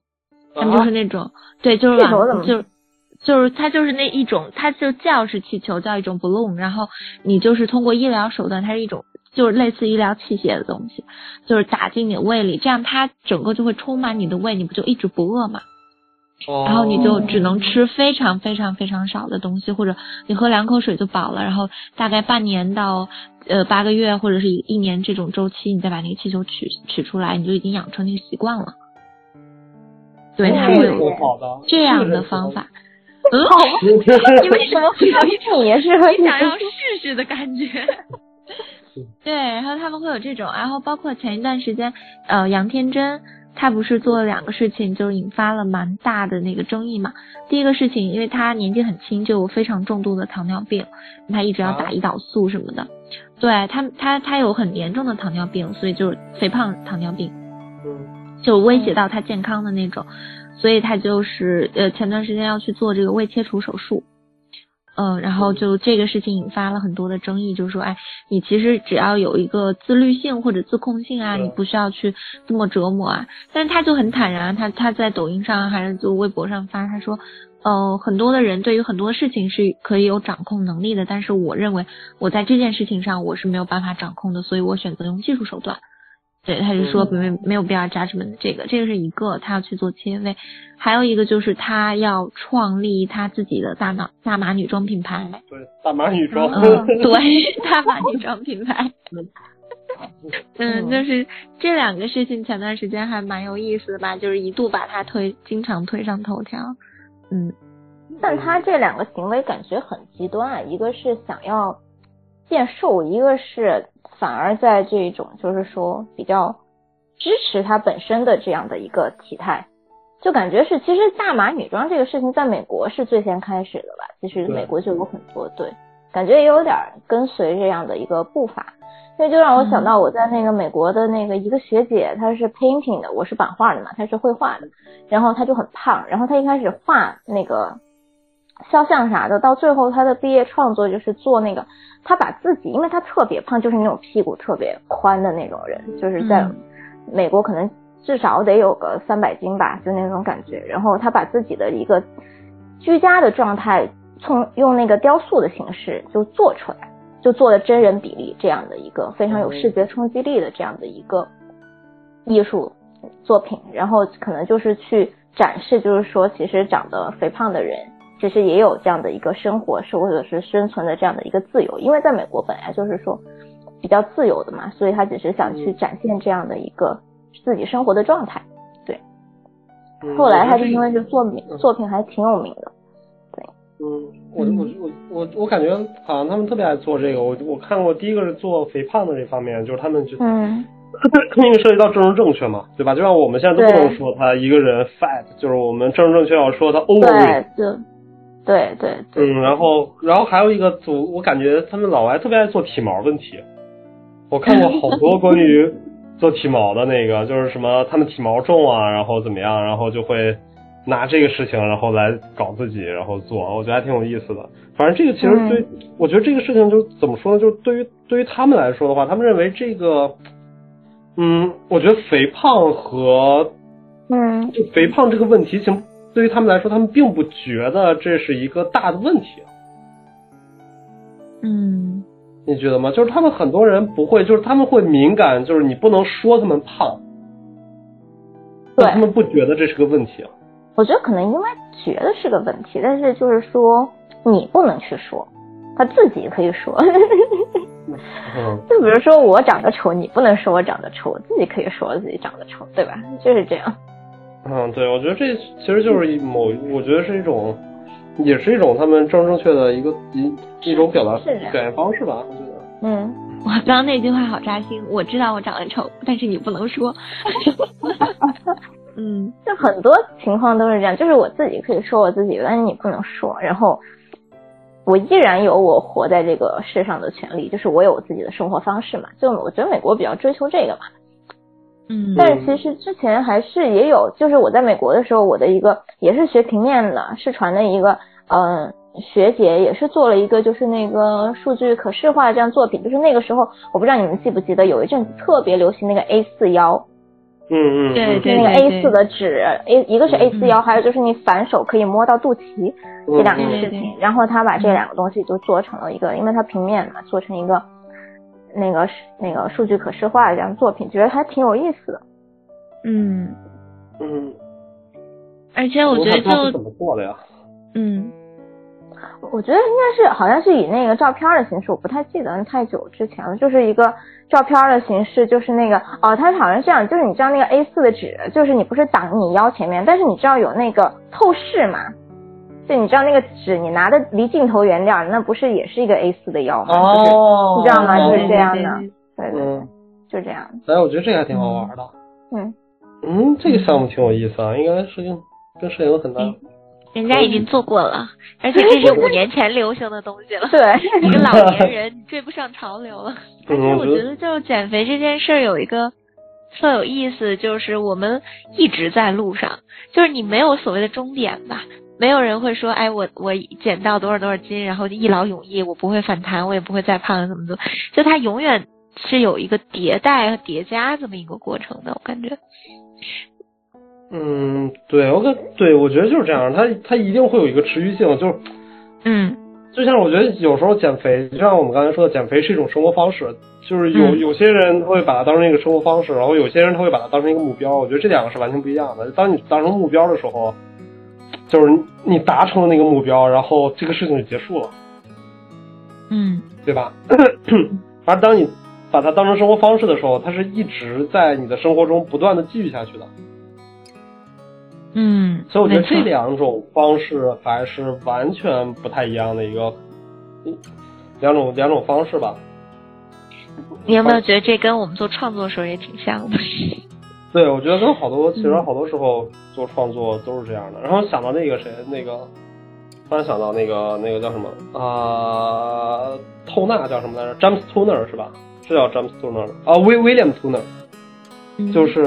他们就是那种对，就是往就就是它就是那一种，它就叫是气球，叫一种 balloon，然后你就是通过医疗手段，它是一种就是类似医疗器械的东西，就是打进你胃里，这样它整个就会充满你的胃，你不就一直不饿吗？然后你就只能吃非常非常非常少的东西，或者你喝两口水就饱了。然后大概半年到呃八个月或者是一一年这种周期，你再把那个气球取取出来，你就已经养成那个习惯了。对，它会有这样的方法。嗯，你为什么会有一种也是你想要试试的感觉？对，然后他们会有这种，然后包括前一段时间，呃，杨天真。他不是做了两个事情，就引发了蛮大的那个争议嘛。第一个事情，因为他年纪很轻，就有非常重度的糖尿病，他一直要打胰岛素什么的。对他，他他有很严重的糖尿病，所以就是肥胖糖尿病，就威胁到他健康的那种，所以他就是呃前段时间要去做这个胃切除手术。嗯，然后就这个事情引发了很多的争议，就是说，哎，你其实只要有一个自律性或者自控性啊，你不需要去这么折磨啊。但是他就很坦然，他他在抖音上还是就微博上发，他说，呃，很多的人对于很多事情是可以有掌控能力的，但是我认为我在这件事情上我是没有办法掌控的，所以我选择用技术手段。对，他就说没没有必要扎什么这个，这个是一个他要去做切位，还有一个就是他要创立他自己的大码大码女装品牌。对，大码女装。对，大码女装品牌。嗯，就是这两个事情前段时间还蛮有意思的吧，就是一度把他推经常推上头条。嗯，但他这两个行为感觉很极端，啊一个是想要变瘦，一个是。反而在这种就是说比较支持它本身的这样的一个体态，就感觉是其实大码女装这个事情在美国是最先开始的吧？其实美国就有很多对，感觉也有点跟随这样的一个步伐，所以就让我想到我在那个美国的那个一个学姐，她是 painting 的，我是版画的嘛，她是绘画的，然后她就很胖，然后她一开始画那个肖像啥的，到最后他的毕业创作就是做那个。他把自己，因为他特别胖，就是那种屁股特别宽的那种人，就是在美国可能至少得有个三百斤吧，就那种感觉。然后他把自己的一个居家的状态，从用那个雕塑的形式就做出来，就做了真人比例这样的一个非常有视觉冲击力的这样的一个艺术作品。然后可能就是去展示，就是说其实长得肥胖的人。其实也有这样的一个生活，是或者是生存的这样的一个自由，因为在美国本来就是说比较自由的嘛，所以他只是想去展现这样的一个自己生活的状态。对，后来他就因为是作品作品还挺有名的。对，嗯，我我我我我感觉好像他们特别爱做这个，我我看过第一个是做肥胖的这方面，就是他们就嗯，因为涉及到政治正确嘛，对吧？就像我们现在都不能说他一个人 fat，就是我们政治正确要说他 over。对。对对，嗯，然后然后还有一个组，我感觉他们老外特别爱做体毛问题。我看过好多关于 做体毛的那个，就是什么他们体毛重啊，然后怎么样，然后就会拿这个事情然后来搞自己，然后做，我觉得还挺有意思的。反正这个其实对，我觉得这个事情就怎么说呢？就是对于对于他们来说的话，他们认为这个，嗯，我觉得肥胖和嗯，就肥胖这个问题，行。对于他们来说，他们并不觉得这是一个大的问题。嗯，你觉得吗？就是他们很多人不会，就是他们会敏感，就是你不能说他们胖，对，他们不觉得这是个问题。我觉得可能因为觉得是个问题，但是就是说，你不能去说，他自己可以说。嗯，就比如说我长得丑，你不能说我长得丑，我自己可以说我自己长得丑，对吧？就是这样。嗯，对，我觉得这其实就是一某，我觉得是一种，也是一种他们正正确的一个一一种表达表现方式吧，我觉得。嗯，我刚刚那句话好扎心，我知道我长得丑，但是你不能说。嗯 就很多情况都是这样，就是我自己可以说我自己，但是你不能说，然后我依然有我活在这个世上的权利，就是我有我自己的生活方式嘛。就我觉得美国比较追求这个嘛，嗯。但是其实之前还是也有，就是我在美国的时候，我的一个也是学平面的，视传的一个嗯、呃学姐也是做了一个就是那个数据可视化这样作品，就是那个时候我不知道你们记不记得有一阵子特别流行那个 A 四腰，嗯嗯，对就那个 A 四的纸，A 一个是 A 四腰，还有就是你反手可以摸到肚脐这两个事情，然后他把这两个东西就做成了一个，因为它平面嘛，做成一个那个那个数据可视化这样作品，觉得还挺有意思的。嗯，嗯，而且我觉得就他是怎么做的呀？嗯我觉得应该是好像是以那个照片的形式，我不太记得太久之前了，就是一个照片的形式，就是那个哦，它好像是这样，就是你知道那个 A 4的纸，就是你不是挡你腰前面，但是你知道有那个透视嘛？就你知道那个纸，你拿的离镜头远点，那不是也是一个 A 四的腰吗？就是哦你知道吗？哦就是这样的对对，对对对，嗯，就这样。哎，我觉得这个还挺好玩的。嗯，嗯，这个项目挺有意思啊，应该是跟跟摄影有很大。人家已经做过了，而且这是五年前流行的东西了。对，一个老年人你追不上潮流了。而且我觉得，就是减肥这件事儿有一个特有意思，就是我们一直在路上，就是你没有所谓的终点吧。没有人会说，哎，我我减到多少多少斤，然后就一劳永逸，我不会反弹，我也不会再胖，怎么怎么，就它永远是有一个迭代和叠加这么一个过程的，我感觉。嗯，对，我感对我觉得就是这样，它它一定会有一个持续性，就是嗯就像我觉得有时候减肥，就像我们刚才说的，减肥是一种生活方式，就是有、嗯有些人会把它当成一个生活方式，然后有些人他会把它当成一个目标。我觉得这两个是完全不一样的。当你当成目标的时候，就是你达成了那个目标，然后这个事情就结束了，嗯对吧？而当你把它当成生活方式的时候，它是一直在你的生活中不断的继续下去的。嗯，所以我觉得这两种方式还是完全不太一样的一个一两种两种方式吧。你有没有觉得这跟我们做创作的时候也挺像的？对，我觉得跟好多其实嗯好多时候做创作都是这样的。然后想到那个谁，那个突然想到那个那个叫什么啊、透纳叫什么来着？James Turner 是吧？是叫 James Turner 啊威 William Turner，嗯就是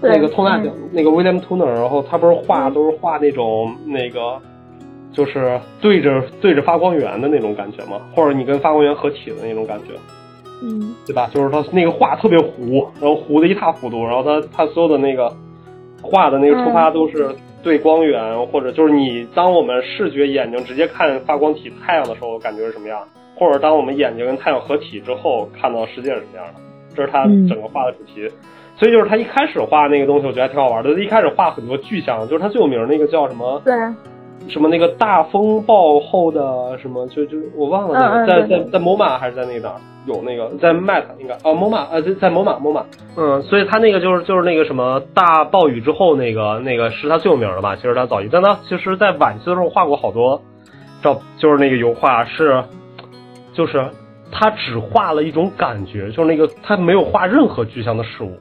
那个透纳奖、那个 William Turner，然后他不是画嗯都是画那种那个。就是对着对着发光源的那种感觉嘛，或者你跟发光源合体的那种感觉。嗯对吧？就是他那个画特别糊，然后糊的一塌糊涂，然后他他所有的那个画的那个出发都是对光源，或者就是你当我们视觉眼睛直接看发光体太阳的时候，感觉是什么样，或者当我们眼睛跟太阳合体之后看到世界是什么样的，这是他嗯整个画的主题。所以就是他一开始画那个东西，我觉得还挺好玩的。一开始画很多具象，就是他最有名的那个叫什么对，什么那个大风暴后的什么，就就我忘了那个，嗯嗯在在在 MoMA 还是在那个哪儿有那个在 Mac 应该哦某马呃在在 MoMA MoMA，嗯，所以他那个就是就是那个什么大暴雨之后那个那个是他最有名的吧？其实他早期，但他其实在晚期的时候画过好多照，就是那个油画是就是他只画了一种感觉，就是那个他没有画任何具象的事物。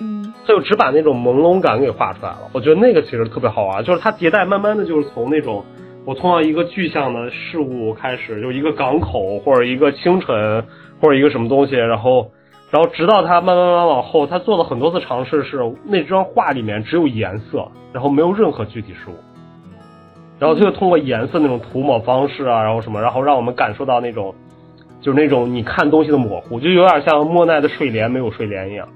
嗯他就只把那种朦胧感给画出来了。我觉得那个其实特别好玩，就是它迭代，慢慢的就是从那种我通到一个具象的事物开始，就一个港口或者一个清晨或者一个什么东西，然后然后直到它慢慢慢慢往后，他做了很多次尝试，是那张画里面只有颜色，然后没有任何具体事物。然后他就通过颜色那种涂抹方式啊，然后什么，然后让我们感受到那种，就是那种你看东西的模糊，就有点像莫奈的睡莲没有睡莲一样。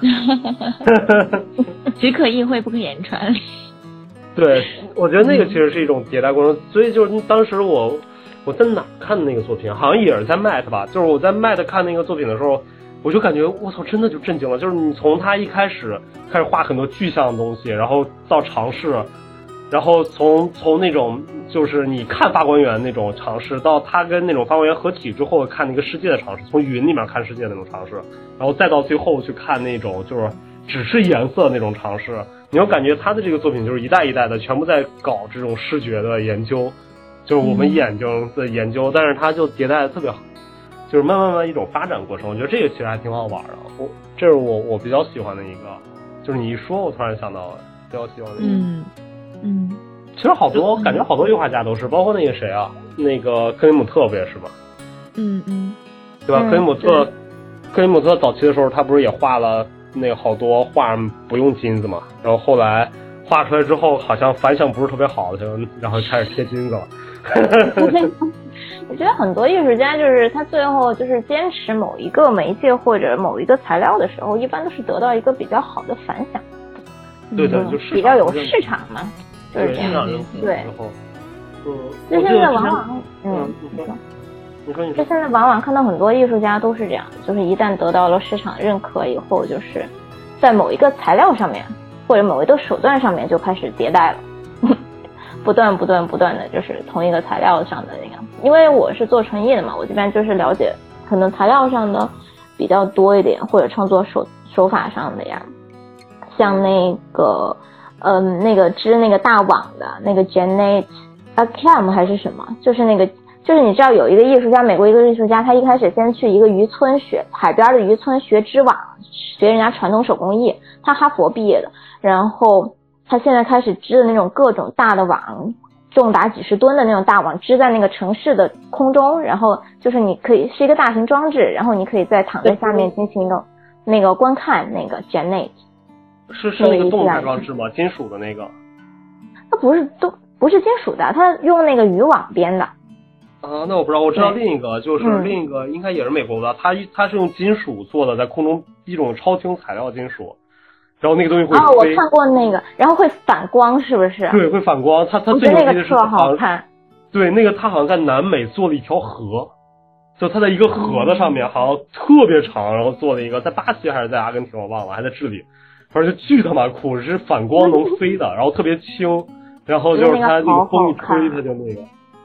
只可意会不可言传。对，我觉得那个其实是一种迭代过程，所以就是当时我我在哪看的那个作品，好像也是在 Matt 吧，就是我在 Matt 看那个作品的时候，我就感觉我操，真的就震惊了，就是你从他一开始开始画很多具象的东西，然后到尝试然后从从那种就是你看发光源那种尝试，到他跟那种发光源合体之后看那个世界的尝试，从云里面看世界的那种尝试，然后再到最后去看那种就是只是颜色那种尝试，你会感觉他的这个作品就是一代一代的全部在搞这种视觉的研究，就是我们眼睛的研究，但是他就迭代的特别好，就是慢慢慢一种发展过程，我觉得这个其实还挺好玩的，我这是我我比较喜欢的一个，就是你一说，我突然想到了比较喜欢的一个。嗯嗯，其实好多感觉好多油画家都是，包括那个谁啊，那个克里姆特不也是吗？嗯嗯，对吧？嗯克里姆特，克里姆特早期的时候，他不是也画了那个好多画不用金子嘛？然后后来画出来之后，好像反响不是特别好，就然后开始贴金子了。我觉得很多艺术家就是他最后就是坚持某一个媒介或者某一个材料的时候，一般都是得到一个比较好的反响，对的，嗯就是比较有市场嘛，就是对这样。对，嗯，就现在往往，嗯你说。你说，就现在往往看到很多艺术家都是这样，就是一旦得到了市场认可以后，就是在某一个材料上面或者某一个手段上面就开始迭代了，不断不断不断的就是同一个材料上的那个。因为我是做纯艺的嘛，我这边就是了解可能材料上的比较多一点，或者创作手手法上的呀，像那个嗯那个织那个大网的那个 Janet Akam 还是什么，就是那个就是你知道有一个艺术家，美国一个艺术家，他一开始先去一个渔村学海边的渔村学织网，学人家传统手工艺。他哈佛毕业的，然后他现在开始织的那种各种大的网，重达几十吨的那种大网，织在那个城市的空中，然后就是你可以是一个大型装置，然后你可以在躺在下面进行一个那个观看那个 Janet。是是那个动态装置吗？金属的那个？它不是都不是金属的，它用那个渔网编的。啊，那我不知道，我知道另一个，就是嗯另一个应该也是美国的，它它是用金属做的，在空中一种超轻材料金属，然后那个东西会哦，我，看过那个，然后会反光，是不是？对，会反光。它它最牛逼的是好，好看。对，那个它好像在南美做了一条河，就它在一个河的上嗯面，好像特别长，然后做了一个，在巴西还是在阿根廷我忘了，还在智利，反正就巨他妈酷，是反光能 飞的，然后特别轻，然后就是它那个风一吹，它就那个。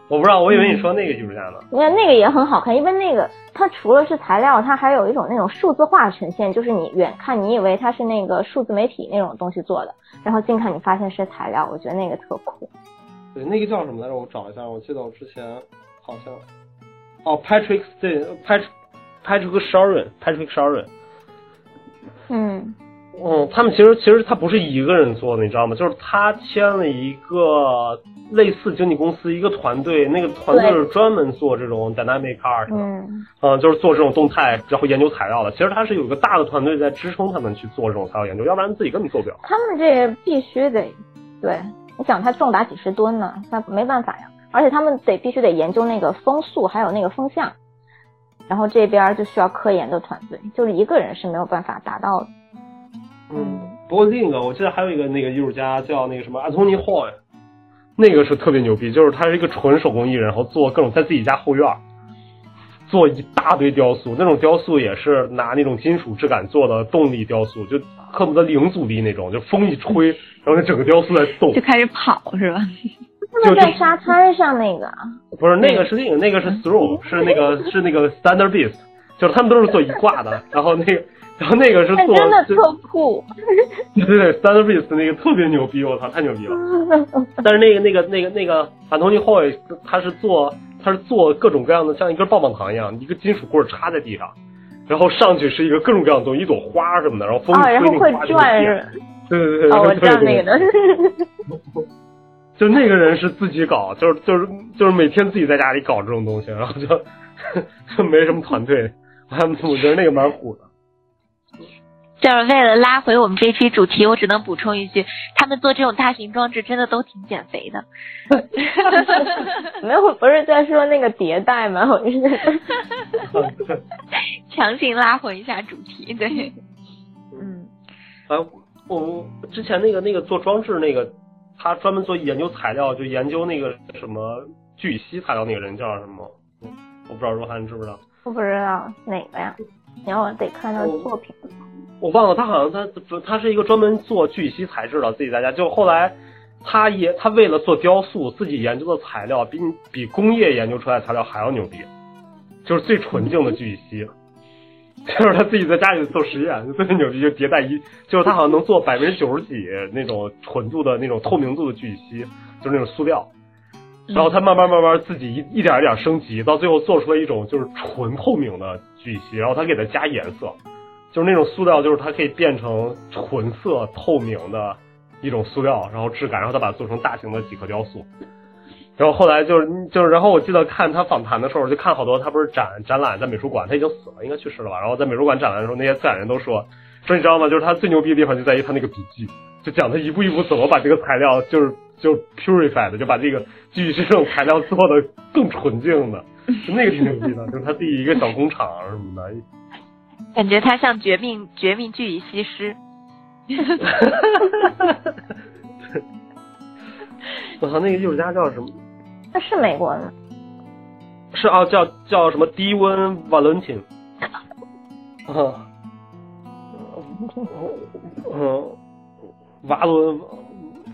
我不知道，我以为你说那个艺术家呢。那那个也很好看，因为那个它除了是材料，它还有一种那种数字化呈现，就是你远看你以为它是那个数字媒体那种东西做的，然后近看你发现是材料，我觉得那个特酷。对，那个叫什么来着？我找一下，我记得我之前好像，哦，Patrick Stin，Patrick Patrick Sharon，Patrick Sharon，嗯嗯，他们其实其实他不是一个人做的，你知道吗？就是他签了一个类似经纪公司一个团队，那个团队是专门做这种 dynamic art 的，嗯嗯，就是做这种动态，然后研究材料的。其实他是有一个大的团队在支撑他们去做这种材料研究，要不然自己根本做不了。他们这必须得，对，你想它重达几十吨呢，那没办法呀。而且他们得必须得研究那个风速，还有那个风向，然后这边就需要科研的团队，就是一个人是没有办法达到的。嗯，不过另一个我记得还有一个那个艺术家叫那个什么 Anthony Hoy，那个是特别牛逼，就是他是一个纯手工艺人，然后做各种在自己家后院儿做一大堆雕塑，那种雕塑也是拿那种金属质感做的动力雕塑，就恨不得零阻力那种，就风一吹，然后那整个雕塑在动就。开始跑是吧？他们在沙滩上那个啊，不是那个是另一个，那个是 through，是那个是那个 standard beast，就是他们都是做一挂的，然后那个然后那个是做但真的特酷。对对对 Beast 那个特别牛逼，我操，太牛逼了！但是那个那个那个那个安东尼·霍伊，他是做他是做各种各样的，像一根棒棒糖一样，一个金属棍插在地上，然后上去是一个各种各样的东西，一朵花什么的，然后风一啊，然吹后会那个花就转？对对对，哦，我知道那个的。就那个人是自己搞，就是就是就是每天自己在家里搞这种东西，然后就就没什么团队，我我觉得那个蛮虎的。就是为了拉回我们这期主题，我只能补充一句，他们做这种大型装置真的都挺减肥的。没有，不是在说那个迭代吗？我是。强行拉回一下主题，对，嗯，啊，我我之前那个那个做装置那个，他专门做研究材料，就研究那个什么聚乙烯材料那个人叫什么？嗯我不知道若涵知不知道？我不知道哪个呀，你要我得看他作品。我忘了，他好像他他是一个专门做聚乙烯材质的，自己在家。就后来他也他为了做雕塑，自己研究的材料比你比工业研究出来的材料还要牛逼，就是最纯净的聚乙烯。就是他自己在家里做实验，就特别牛逼，就迭代一，就是他好像能做百分之九十几那种纯度的那种透明度的聚乙烯，就是那种塑料。然后他慢慢慢慢自己一一点一点升级，到最后做出了一种就是纯透明的聚乙烯，然后他给它加颜色，就是那种塑料，就是它可以变成纯色透明的一种塑料，然后质感，然后他把它做成大型的几何雕塑。然后后来就是就是，然后我记得看他访谈的时候，就看好多他不是展展览在美术馆，他已经死了，应该去世了吧？然后在美术馆展览的时候，那些策展人都说说你知道吗？就是他最牛逼的地方就在于他那个笔记，就讲他一步一步怎么把这个材料就是就 purified，就把这个基于这种材料做的更纯净的，就那个挺牛逼的，就是他自己一个小工厂什么的。感觉他像绝命绝命聚乙西施。我操，那个艺术家叫什么？他是美国的，是啊，叫叫什么低温 Valentin。啊，嗯，瓦伦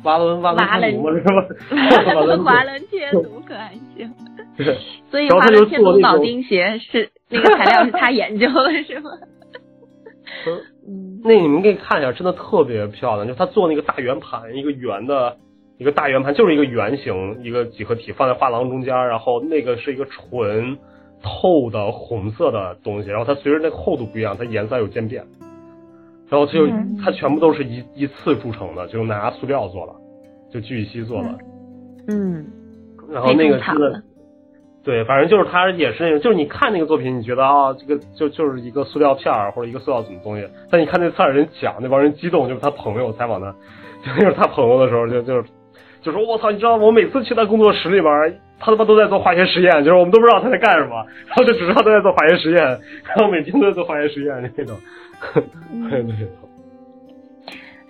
瓦伦瓦瓦伦伦吗？是吧？瓦伦瓦伦贴图可还行。对，所以然后他就华伦天奴铆做那种钉鞋是 那个材料是他研究的是吗？嗯，那你们可以看一下，真的特别漂亮。就他做那个大圆盘，一个圆的，一个大圆盘，就是一个圆形一个几何体放在画廊中间，然后那个是一个纯透的红色的东西，然后它随着那个厚度不一样，它颜色有渐变。然后就嗯它全部都是一一次铸成的，就拿塑料做了，就聚乙烯做的。嗯，然后那个非常惨真的，对，反正就是他也是那种，就是你看那个作品，你觉得啊，这个就就是一个塑料片儿或者一个塑料什么东西，但你看那策展人讲，那帮人激动，就是他朋友采访他，就是他朋友的时候，就就是就说我操，你知道吗？我每次去他工作室里边儿，他他妈都在做化学实验，就是我们都不知道他在干什么，然后就只知道他在做化学实验，然后每天都在做化学实验那种，对对对。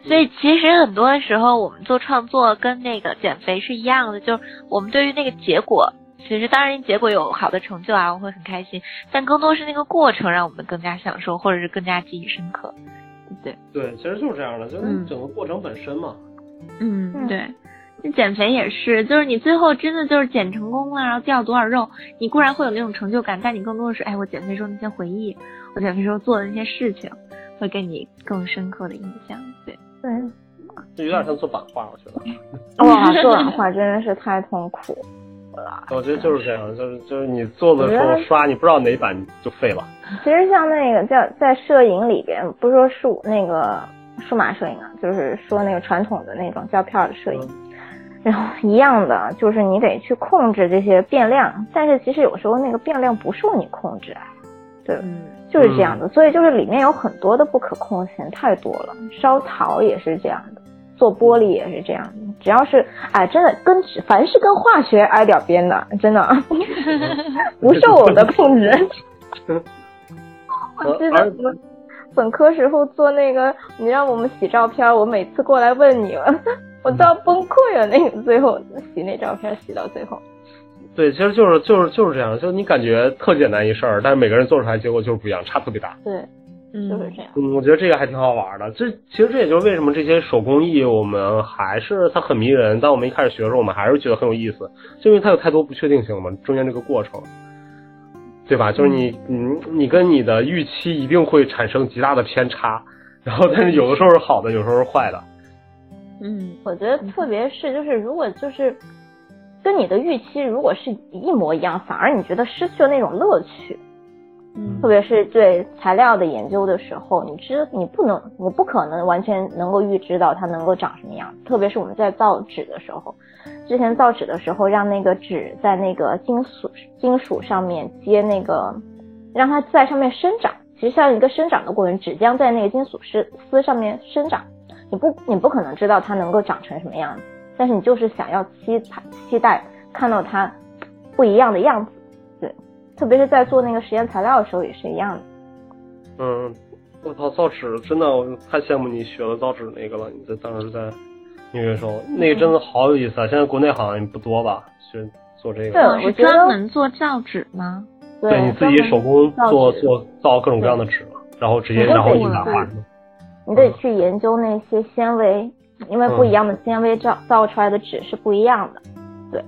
所以其实很多的时候，我们做创作跟那个减肥是一样的，就是我们对于那个结果，其实当然结果有好的成就啊，我会很开心，但更多是那个过程让我们更加享受，或者是更加记忆深刻。对，对，其实就是这样的，就是嗯整个过程本身嘛。嗯，嗯对。那减肥也是，就是你最后真的就是减成功了，然后掉多少肉，你固然会有那种成就感，但你更多的是，哎，我减肥时候那些回忆，我减肥时候做的那些事情，会给你更深刻的印象。对，对，就有点像做版画，我觉得。哇，做版画真的是太痛苦了。我觉得就是这样，就是就是你做的时候刷，你不知道哪版就废了。其实像那个叫在摄影里边，不是说数那个数码摄影啊，就是说那个传统的那种胶片的摄影，然后一样的，就是你得去控制这些变量，但是其实有时候那个变量不受你控制啊，对，嗯就是这样的，所以就是里面有很多的不可控性，太多了。烧陶也是这样的，做玻璃也是这样，只要是哎，真的跟凡是跟化学挨点边的，真的 不受我的控制。我记得我本科时候做那个，你让我们洗照片，我每次过来问你们，我都要崩溃了。那个最后洗那照片洗到最后，对，其实就是就是就是这样，就你感觉特简单一事儿，但是每个人做出来结果就是不一样，差特别大。对，嗯，就是这样。嗯，我觉得这个还挺好玩的。这其实这也就是为什么这些手工艺我们还是它很迷人。但我们一开始学的时候，我们还是觉得很有意思，就因为它有太多不确定性了嘛，中间这个过程，对吧？就是你你你跟你的预期一定会产生极大的偏差，然后但是有的时候是好的，有时候是坏的。嗯我觉得特别是就是如果就是跟你的预期如果是一模一样，反而你觉得失去了那种乐趣。特别是对材料的研究的时候，你知你不能，你不可能完全能够预知到它能够长什么样。特别是我们在造纸的时候，之前造纸的时候，让那个纸在那个金属金属上面接那个，让它在上面生长。其实像一个生长的过程，纸浆在那个金属丝丝上面生长，你不你不可能知道它能够长成什么样子，但是你就是想要期期待看到它不一样的样子。对，特别是在做那个实验材料的时候也是一样的。嗯，我操，造纸真的，我太羡慕你学了造纸那个了。你在当时在纽约时候，那个真的好有意思啊！现在国内好像也不多吧，学做这对个。对我觉得专门做造纸吗？对你自己手工做做造各种各样的纸，然后直接然后得去一版画。你得去研究那些纤维，因为不一样的纤维造造出来的纸是不一样的，对，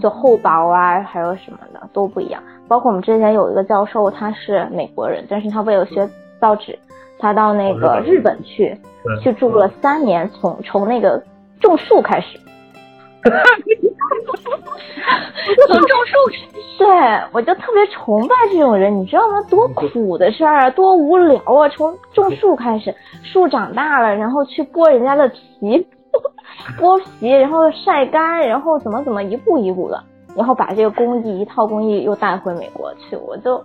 就厚薄啊，还有什么的都不一样。包括我们之前有一个教授，他是美国人，但是他为了学造纸，他到那个日本去，去住了三年，从从那个种树开始。从种树，对我就特别崇拜这种人，你知道吗？多苦的事儿啊，多无聊啊！从种树开始，树长大了，然后去剥人家的皮，剥皮，然后晒干，然后怎么怎么一步一步的，然后把这个工艺一套工艺又带回美国去，我就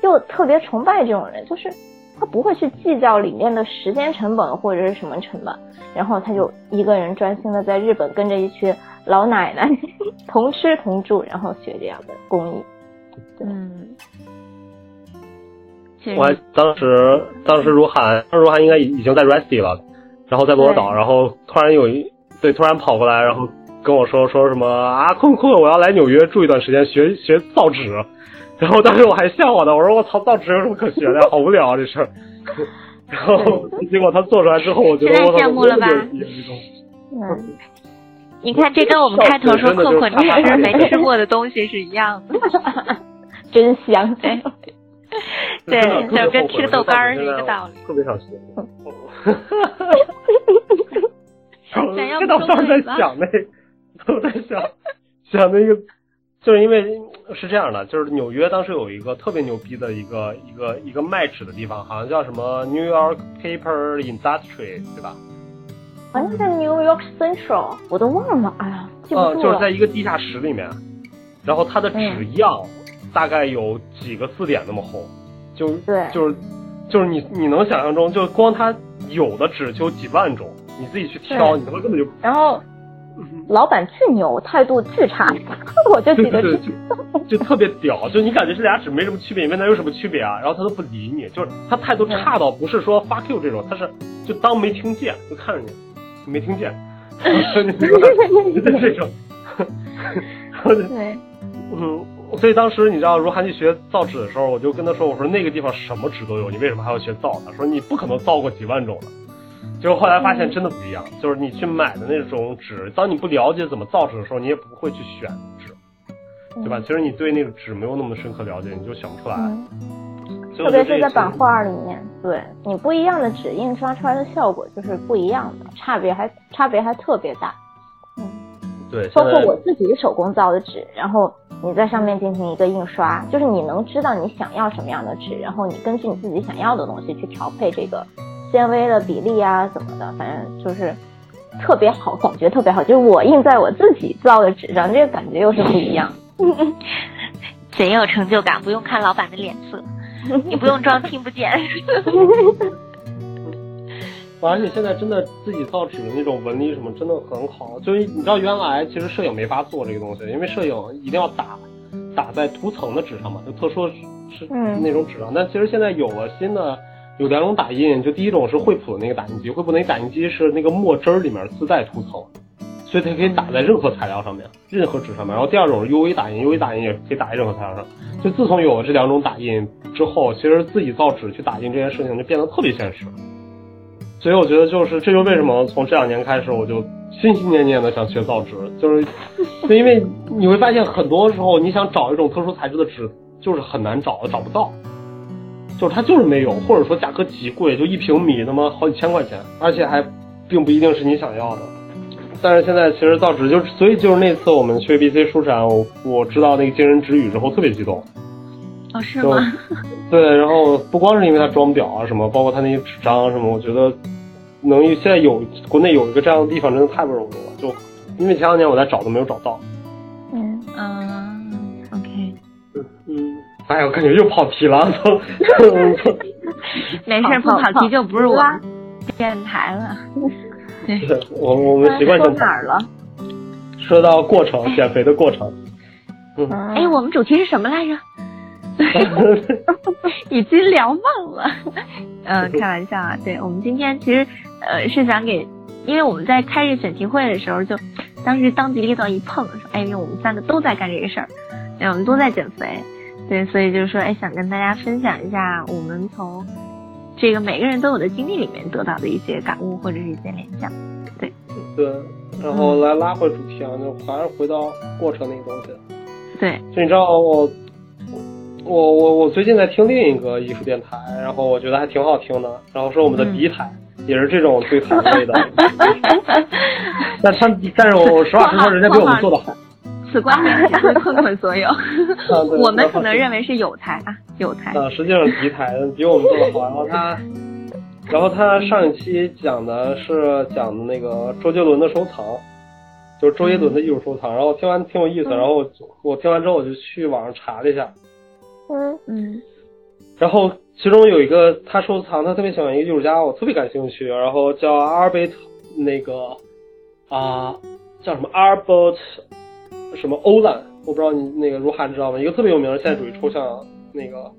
就特别崇拜这种人，就是他不会去计较里面的时间成本或者是什么成本，然后他就一个人专心的在日本跟着一群。老奶奶 同吃同住，然后学这样的工艺。嗯，我还当时当时如涵，当时如涵应该已已经在 Resty 了，然后在罗岛，然后突然有一对突然跑过来，然后跟我说说什么啊，困困，我要来纽约住一段时间，学学造纸。然后当时我还笑话他，我说我操，造纸有什么可学的？好无聊啊这事儿。然后结果他做出来之后，我觉得我羡慕了吧？嗯。你看，这跟我们开头说困困吃没吃过的东西是一样的，真香。对，对，就跟吃豆干儿是一个道理。特别想学。想要这当时在想那，都在想想那个，就是因为是这样的，就是纽约当时有一个特别牛逼的一个一个一个卖纸的地方，好像叫什么 New York Paper Industry，对吧？好像在 New York Central，我都忘了，哎呀，记不住了。就是在一个地下室里面，然后它的纸样大概有几个字典那么厚，就对，就是就是你你能想象中，就光它有的纸就有几万种，你自己去挑，你他妈根本就。然后老板巨牛，态度巨差，我就觉得就就特别屌，就你感觉这俩纸没什么区别，你问他有什么区别啊？然后他都不理你，就是他态度差到不是说 fuck you 这种，他是就当没听见，就看着 你。没听见，这种，对，嗯，所以当时你知道，如涵去学造纸的时候，我就跟他说，我说那个地方什么纸都有，你为什么还要学造？他说你不可能造过几万种的。结果后来发现真的不一样，就是你去买的那种纸，当你不了解怎么造纸的时候，你也不会去选纸，对吧？其实你对那个纸没有那么深刻了解，你就想不出来。特别是在版画里面，对你不一样的纸印刷出来的效果就是不一样的，差别还差别还特别大。嗯，对，包括我自己手工造的纸，然后你在上面进行一个印刷，就是你能知道你想要什么样的纸，然后你根据你自己想要的东西去调配这个纤维的比例啊什么的，反正就是特别好，感觉特别好。就是我印在我自己造的纸上，这个感觉又是不一样，贼有成就感，不用看老板的脸色。你不用装听不见。而且现在真的自己造纸的那种纹理什么真的很好，就是你知道原来其实摄影没法做这个东西，因为摄影一定要打打在涂层的纸上嘛，就特殊是那种纸上。但其实现在有了新的有两种打印，就第一种是惠普的那个打印机，惠普那个打印机是那个墨汁儿里面自带涂层，所以它可以打在任何材料上面，任何纸上面。然后第二种是 UV 打印，UV 打印也可以打在任何材料上。就自从有了这两种打印之后，其实自己造纸去打印这件事情就变得特别现实。所以我觉得就是，这就为什么从这两年开始，我就心心念念的想学造纸，就是，就因为你会发现很多时候你想找一种特殊材质的纸，就是很难找，找不到，就是它就是没有，或者说价格极贵，就一平米他妈好几千块钱，而且还并不一定是你想要的。但是现在其实造纸就，所以就是那次我们去 BC 书展，我我知道那个惊人之语之后特别激动。哦，是吗？对，然后不光是因为它装裱啊什么，包括它那些纸张什么，我觉得能现在有国内有一个这样的地方，真的太不容易了。就因为前两年我在找都没有找到。嗯嗯，OK。嗯嗯，哎呀，我感觉又跑题了。没事，不跑题就不是我电台了。对，我我们习惯说哪儿了？说到过程，减肥的过程。嗯，哎，我们主题是什么来着？已经聊忘了。嗯，开玩笑啊。对，我们今天其实呃是想给，因为我们在开这个选题会的时候，就当时当机立断一碰，说哎，因为我们三个都在干这个事儿，哎，我们都在减肥，对，所以就是说，哎，想跟大家分享一下我们从。这个每个人都有的经历里面得到的一些感悟或者是一些联想，对对，然后来拉回主题啊，就还是回到过程那个东西。对，就你知道我，我我我最近在听另一个艺术电台，然后我觉得还挺好听的，然后是我们的敌台，也是这种对谈类的。但他但是我实话实说，人家比我们做的好。此观点只会困困所有。啊我们可能认为是有才啊，有才。啊，实际上敌台比我们做的好。然后他，然后他上一期讲的是讲的那个周杰伦的收藏，就是周杰伦的艺术收藏。然后听完挺有意思，然后我听完之后我就去网上查了一下，嗯嗯然后其中有一个他收藏，他特别喜欢一个艺术家，我特别感兴趣，然后叫阿尔贝特那个啊、叫什么阿尔伯特什么欧兰，我不知道你那个如涵知道吗？一个特别有名的现代主义抽象那个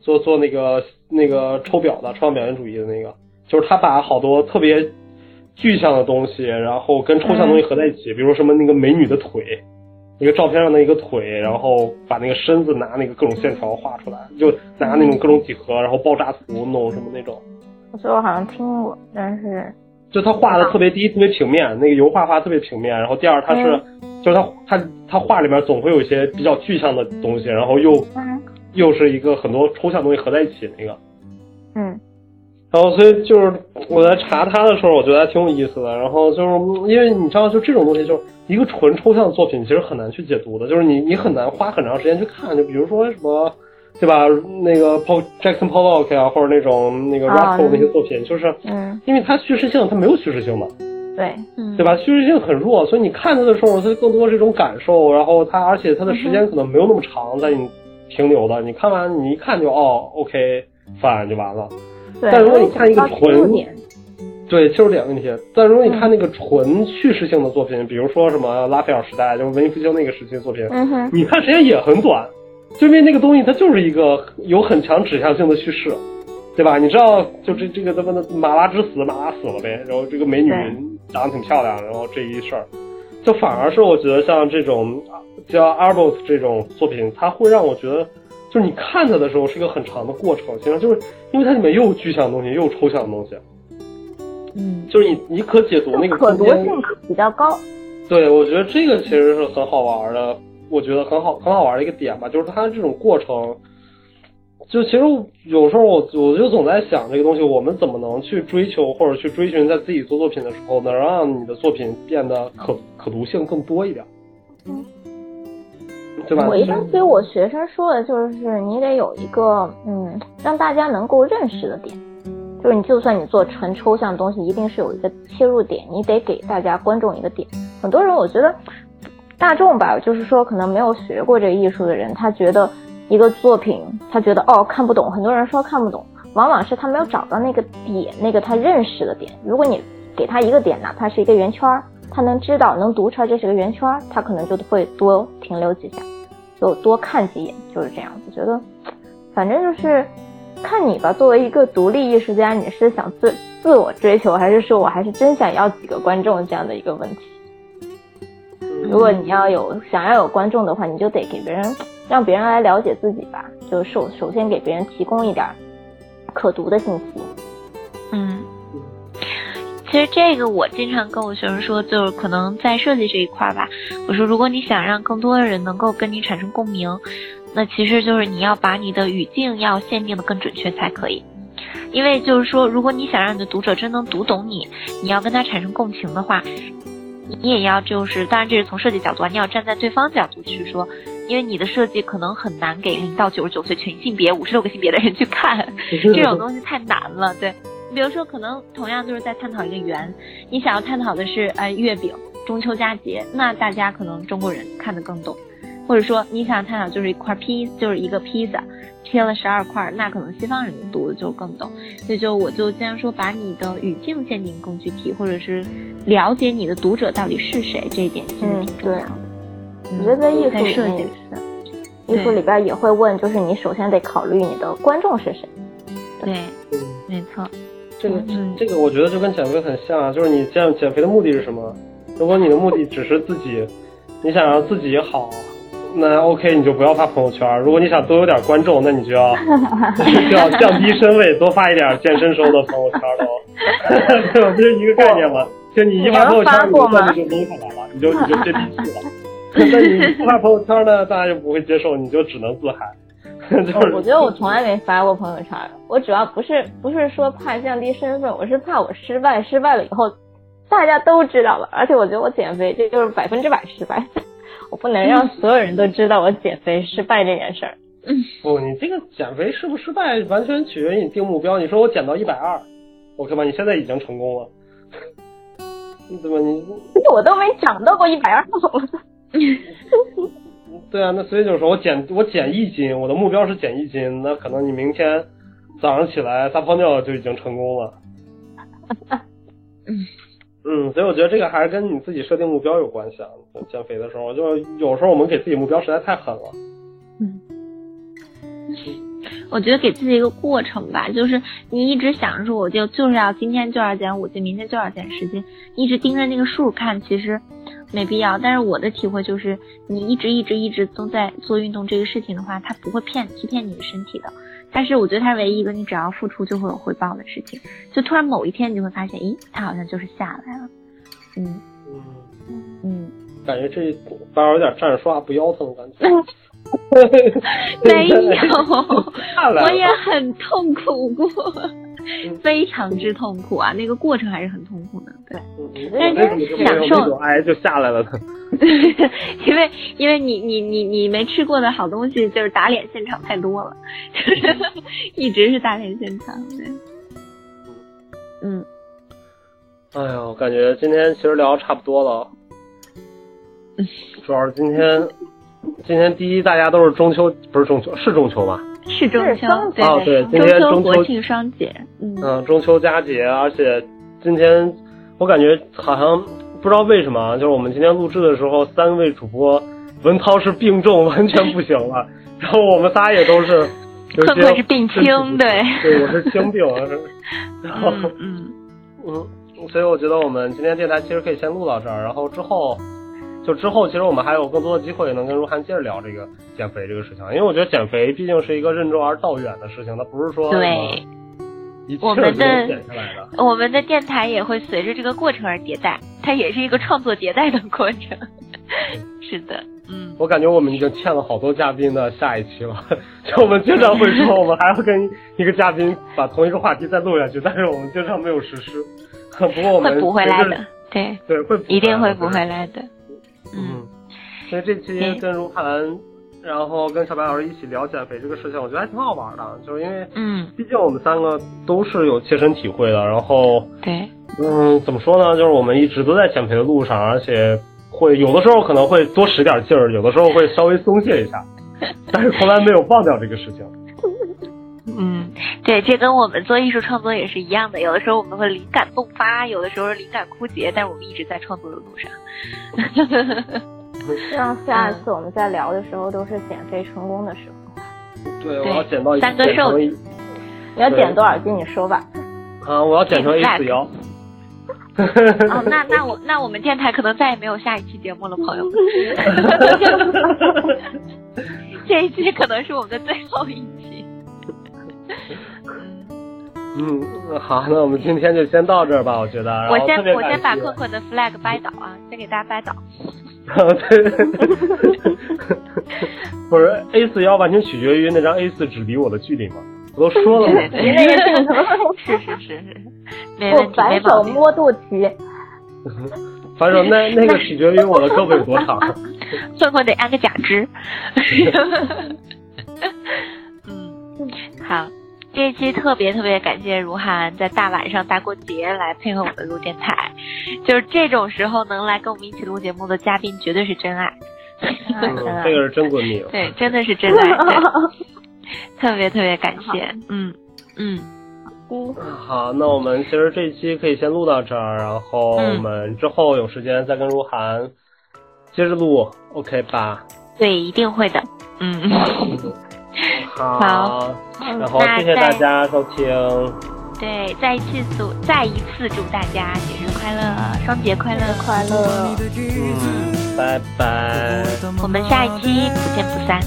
做做那个那个抽表的抽象表现主义的那个，就是他把好多特别具象的东西，然后跟抽象东西合在一起，比如什么那个美女的腿。一个照片上的一个腿，然后把那个身子拿那个各种线条画出来，就拿那种各种几何，然后爆炸图弄什么那种，我觉得我好像听过，但是就他画的特别第一特别平面，那个油画画特别平面，然后第二他是、就是他他他画里面总会有一些比较具象的东西，然后又嗯又是一个很多抽象东西合在一起那个，嗯然后所以就是我在查他的时候，我觉得还挺有意思的。然后就是因为你知道，就这种东西，就是一个纯抽象的作品，其实很难去解读的，就是你你很难花很长时间去看。就比如说什么，对吧？那个 Paul Jackson Pollock 啊，或者那种那个啊 Rothko 那些作品，就是嗯，因为它叙事性，它没有叙事性嘛，对，嗯，对吧？叙事性很弱，所以你看它的时候，它更多是一种感受。然后它而且它的时间可能没有那么长，在你停留的。你看完你一看就哦，OK，翻就完了。对。但如果你看一个纯点，对切入点问题。但如果你看那个纯叙事性的作品，比如说什么拉斐尔时代，就是文艺复兴那个时期的作品，嗯哼，你看时间也很短，就因为那个东西它就是一个有很强指向性的叙事，对吧？你知道，就这这个他妈的马拉之死，马拉死了呗，然后这个美女长得挺漂亮，然后这一事儿，就反而是我觉得像这种叫 Arbot 这种作品，它会让我觉得。就是你看它的时候是一个很长的过程，其实就是因为它里面又有具象的东西，又有抽象的东西，嗯就是你你可解读那个可读性比较高。对，我觉得这个其实是很好玩的，我觉得很好很好玩的一个点吧，就是它这种过程，就其实有时候我我就总在想这个东西，我们怎么能去追求或者去追寻，在自己做作品的时候，能让你的作品变得可可读性更多一点，嗯对吧？我一般给我学生说的就是，你得有一个嗯，让大家能够认识的点。就是你就算你做纯抽象的东西，一定是有一个切入点，你得给大家观众一个点。很多人我觉得大众吧，就是说可能没有学过这个艺术的人，他觉得一个作品，他觉得哦看不懂，很多人说看不懂，往往是他没有找到那个点，那个他认识的点。如果你给他一个点，哪怕是一个圆圈，他能知道能读出来这是个圆圈，他可能就会多停留几下。就多看几眼，就是这样。我觉得，反正就是看你吧。作为一个独立艺术家，你是想自自我追求，还是说我还是真想要几个观众这样的一个问题？如果你要有想要有观众的话，你就得给别人让别人来了解自己吧。就首首先给别人提供一点可读的信息。嗯，其实这个我经常跟我学生说，就是可能在设计这一块吧，我说如果你想让更多的人能够跟你产生共鸣，那其实就是你要把你的语境要限定的更准确才可以。因为就是说，如果你想让你的读者真能读懂你，你要跟他产生共情的话，你也要就是，当然这是从设计角度啊，你要站在对方角度去说，因为你的设计可能很难给零到九十九岁全性别、五十六个性别的人去看，这种东西太难了，对。比如说，可能同样就是在探讨一个圆，你想要探讨的是呃月饼、中秋佳节，那大家可能中国人看得更懂，或者说你想探讨就是一块披，就是一个披萨切了十二块，那可能西方人读的就更懂。所以就我就经常说，把你的语境限定更具体，或者是了解你的读者到底是谁，这一点其实嗯挺重要的。我觉得在艺术在设计里面也是，艺术里边也会问，就是你首先得考虑你的观众是谁。对，嗯没错。这个嗯这个我觉得就跟减肥很像啊，就是你这样减肥的目的是什么？如果你的目的只是自己，你想让自己好，那 OK 你就不要发朋友圈。如果你想多有点观众，那你就要 就要降低身位，多发一点健身时候的朋友圈喽。对吧？不是一个概念吗？就你一发朋友圈，你就拎下来了，你就你就接地气了。那你不发朋友圈呢，大家就不会接受，你就只能自嗨。就是我觉得我从来没发过朋友圈，我主要不是不是说怕降低身份，我是怕我失败，失败了以后大家都知道了，而且我觉得我减肥这就是百分之百失败，我不能让所有人都知道我减肥失败这件事儿。不，你这个减肥失不失败，完全取决于你定目标。你说我减到一百二，OK 吗？你现在已经成功了，你怎么你？我都没长到过一百二。对啊，那所以就是说我减我减一斤，我的目标是减一斤，那可能你明天早上起来撒泡尿就已经成功了。嗯嗯，所以我觉得这个还是跟你自己设定目标有关系啊。减肥的时候，就有时候我们给自己目标实在太狠了。嗯，我觉得给自己一个过程吧，就是你一直想着说我就就是要今天就要减五斤，明天就要减十斤，一直盯着那个数看，其实。没必要，但是我的体会就是，你一直一直一直都在做运动这个事情的话，它不会骗欺骗你的身体的。但是我觉得它唯一一个你只要付出就会有回报的事情，就突然某一天你就会发现，咦，它好像就是下来了。嗯嗯嗯，感觉这反而有点站着说话不腰疼的感觉。没有，我也很痛苦过。非常之痛苦啊！那个过程还是很痛苦的，对。但是享受哎就下来了 呢。因为因为你你你你没吃过的好东西，就是打脸现场太多了，一直是打脸现场。对。嗯。哎呀，我感觉今天其实聊差不多了。主要是今天今天第一，大家都是中秋，不是中秋，是中秋吧？是中秋，哦对，今天中秋国庆双节，嗯，中秋佳节，而且今天我感觉好像不知道为什么，就是我们今天录制的时候，三位主播文涛是病重，完全不行了，然后我们仨也都是，困困是病轻，对，对，我是轻病，然后嗯嗯，所以我觉得我们今天电台其实可以先录到这儿，然后之后。就之后，其实我们还有更多的机会能跟如涵接着聊这个减肥这个事情，因为我觉得减肥毕竟是一个任重而道远的事情，它不是说对，我们的我们的电台也会随着这个过程而迭代，它也是一个创作迭代的过程。是的，嗯，我感觉我们已经欠了好多嘉宾的下一期了，就我们经常会说我们还要跟一个嘉宾把同一个话题再录下去，但是我们经常没有实施。不过我们会补回来的，对对，会一定会补回来的。嗯，所以这期跟如涵，然后跟小白老师一起聊减肥这个事情，我觉得还挺好玩的，就是因为，嗯，毕竟我们三个都是有切身体会的，然后，对，嗯，怎么说呢？就是我们一直都在减肥的路上，而且会有的时候可能会多使点劲儿，有的时候会稍微松懈一下，但是从来没有忘掉这个事情。嗯，对，这跟我们做艺术创作也是一样的。有的时候我们会灵感迸发，有的时候灵感枯竭，但是我们一直在创作的路上。希望下一次我们在聊的时候都是减肥成功的时候。对，我要减到三个瘦。你要减多少斤？你说吧。啊，我要减成 A 四腰。哦，那那我那我们电台可能再也没有下一期节目了，朋友们。这一期可能是我们的最后一期。嗯，好，那我们今天就先到这儿吧，我觉得。我先我先把困困的 flag 掰倒啊，先给大家掰倒。对。不是 A 四腰完全取决于那张 A 四纸离我的距离吗？我都说了，对对那个镜头是是是是，没问题，反手摸肚脐。反手那那个取决于我的胳膊有多长。困困得安个假肢。嗯，好。这一期特别特别感谢如涵在大晚上大过节来配合我们录电台，就是这种时候能来跟我们一起录节目的嘉宾绝对是真爱，这个是真闺蜜，对，真的是真爱，特别特别感谢，嗯嗯嗯，好，那我们其实这一期可以先录到这儿，然后我们之后有时间再跟如涵接着录，OK 吧？对，一定会的，嗯。好然后谢谢大家收听。对再一次祝再一次祝大家节日快乐双节快乐。快乐嗯拜拜。我们下一期不见不散。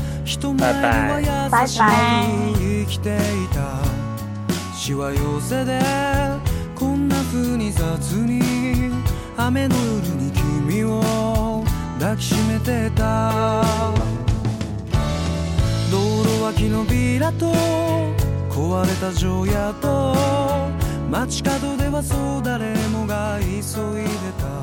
拜拜。拜拜。脇のビラと壊れた城屋と街角ではそう誰もが急いでた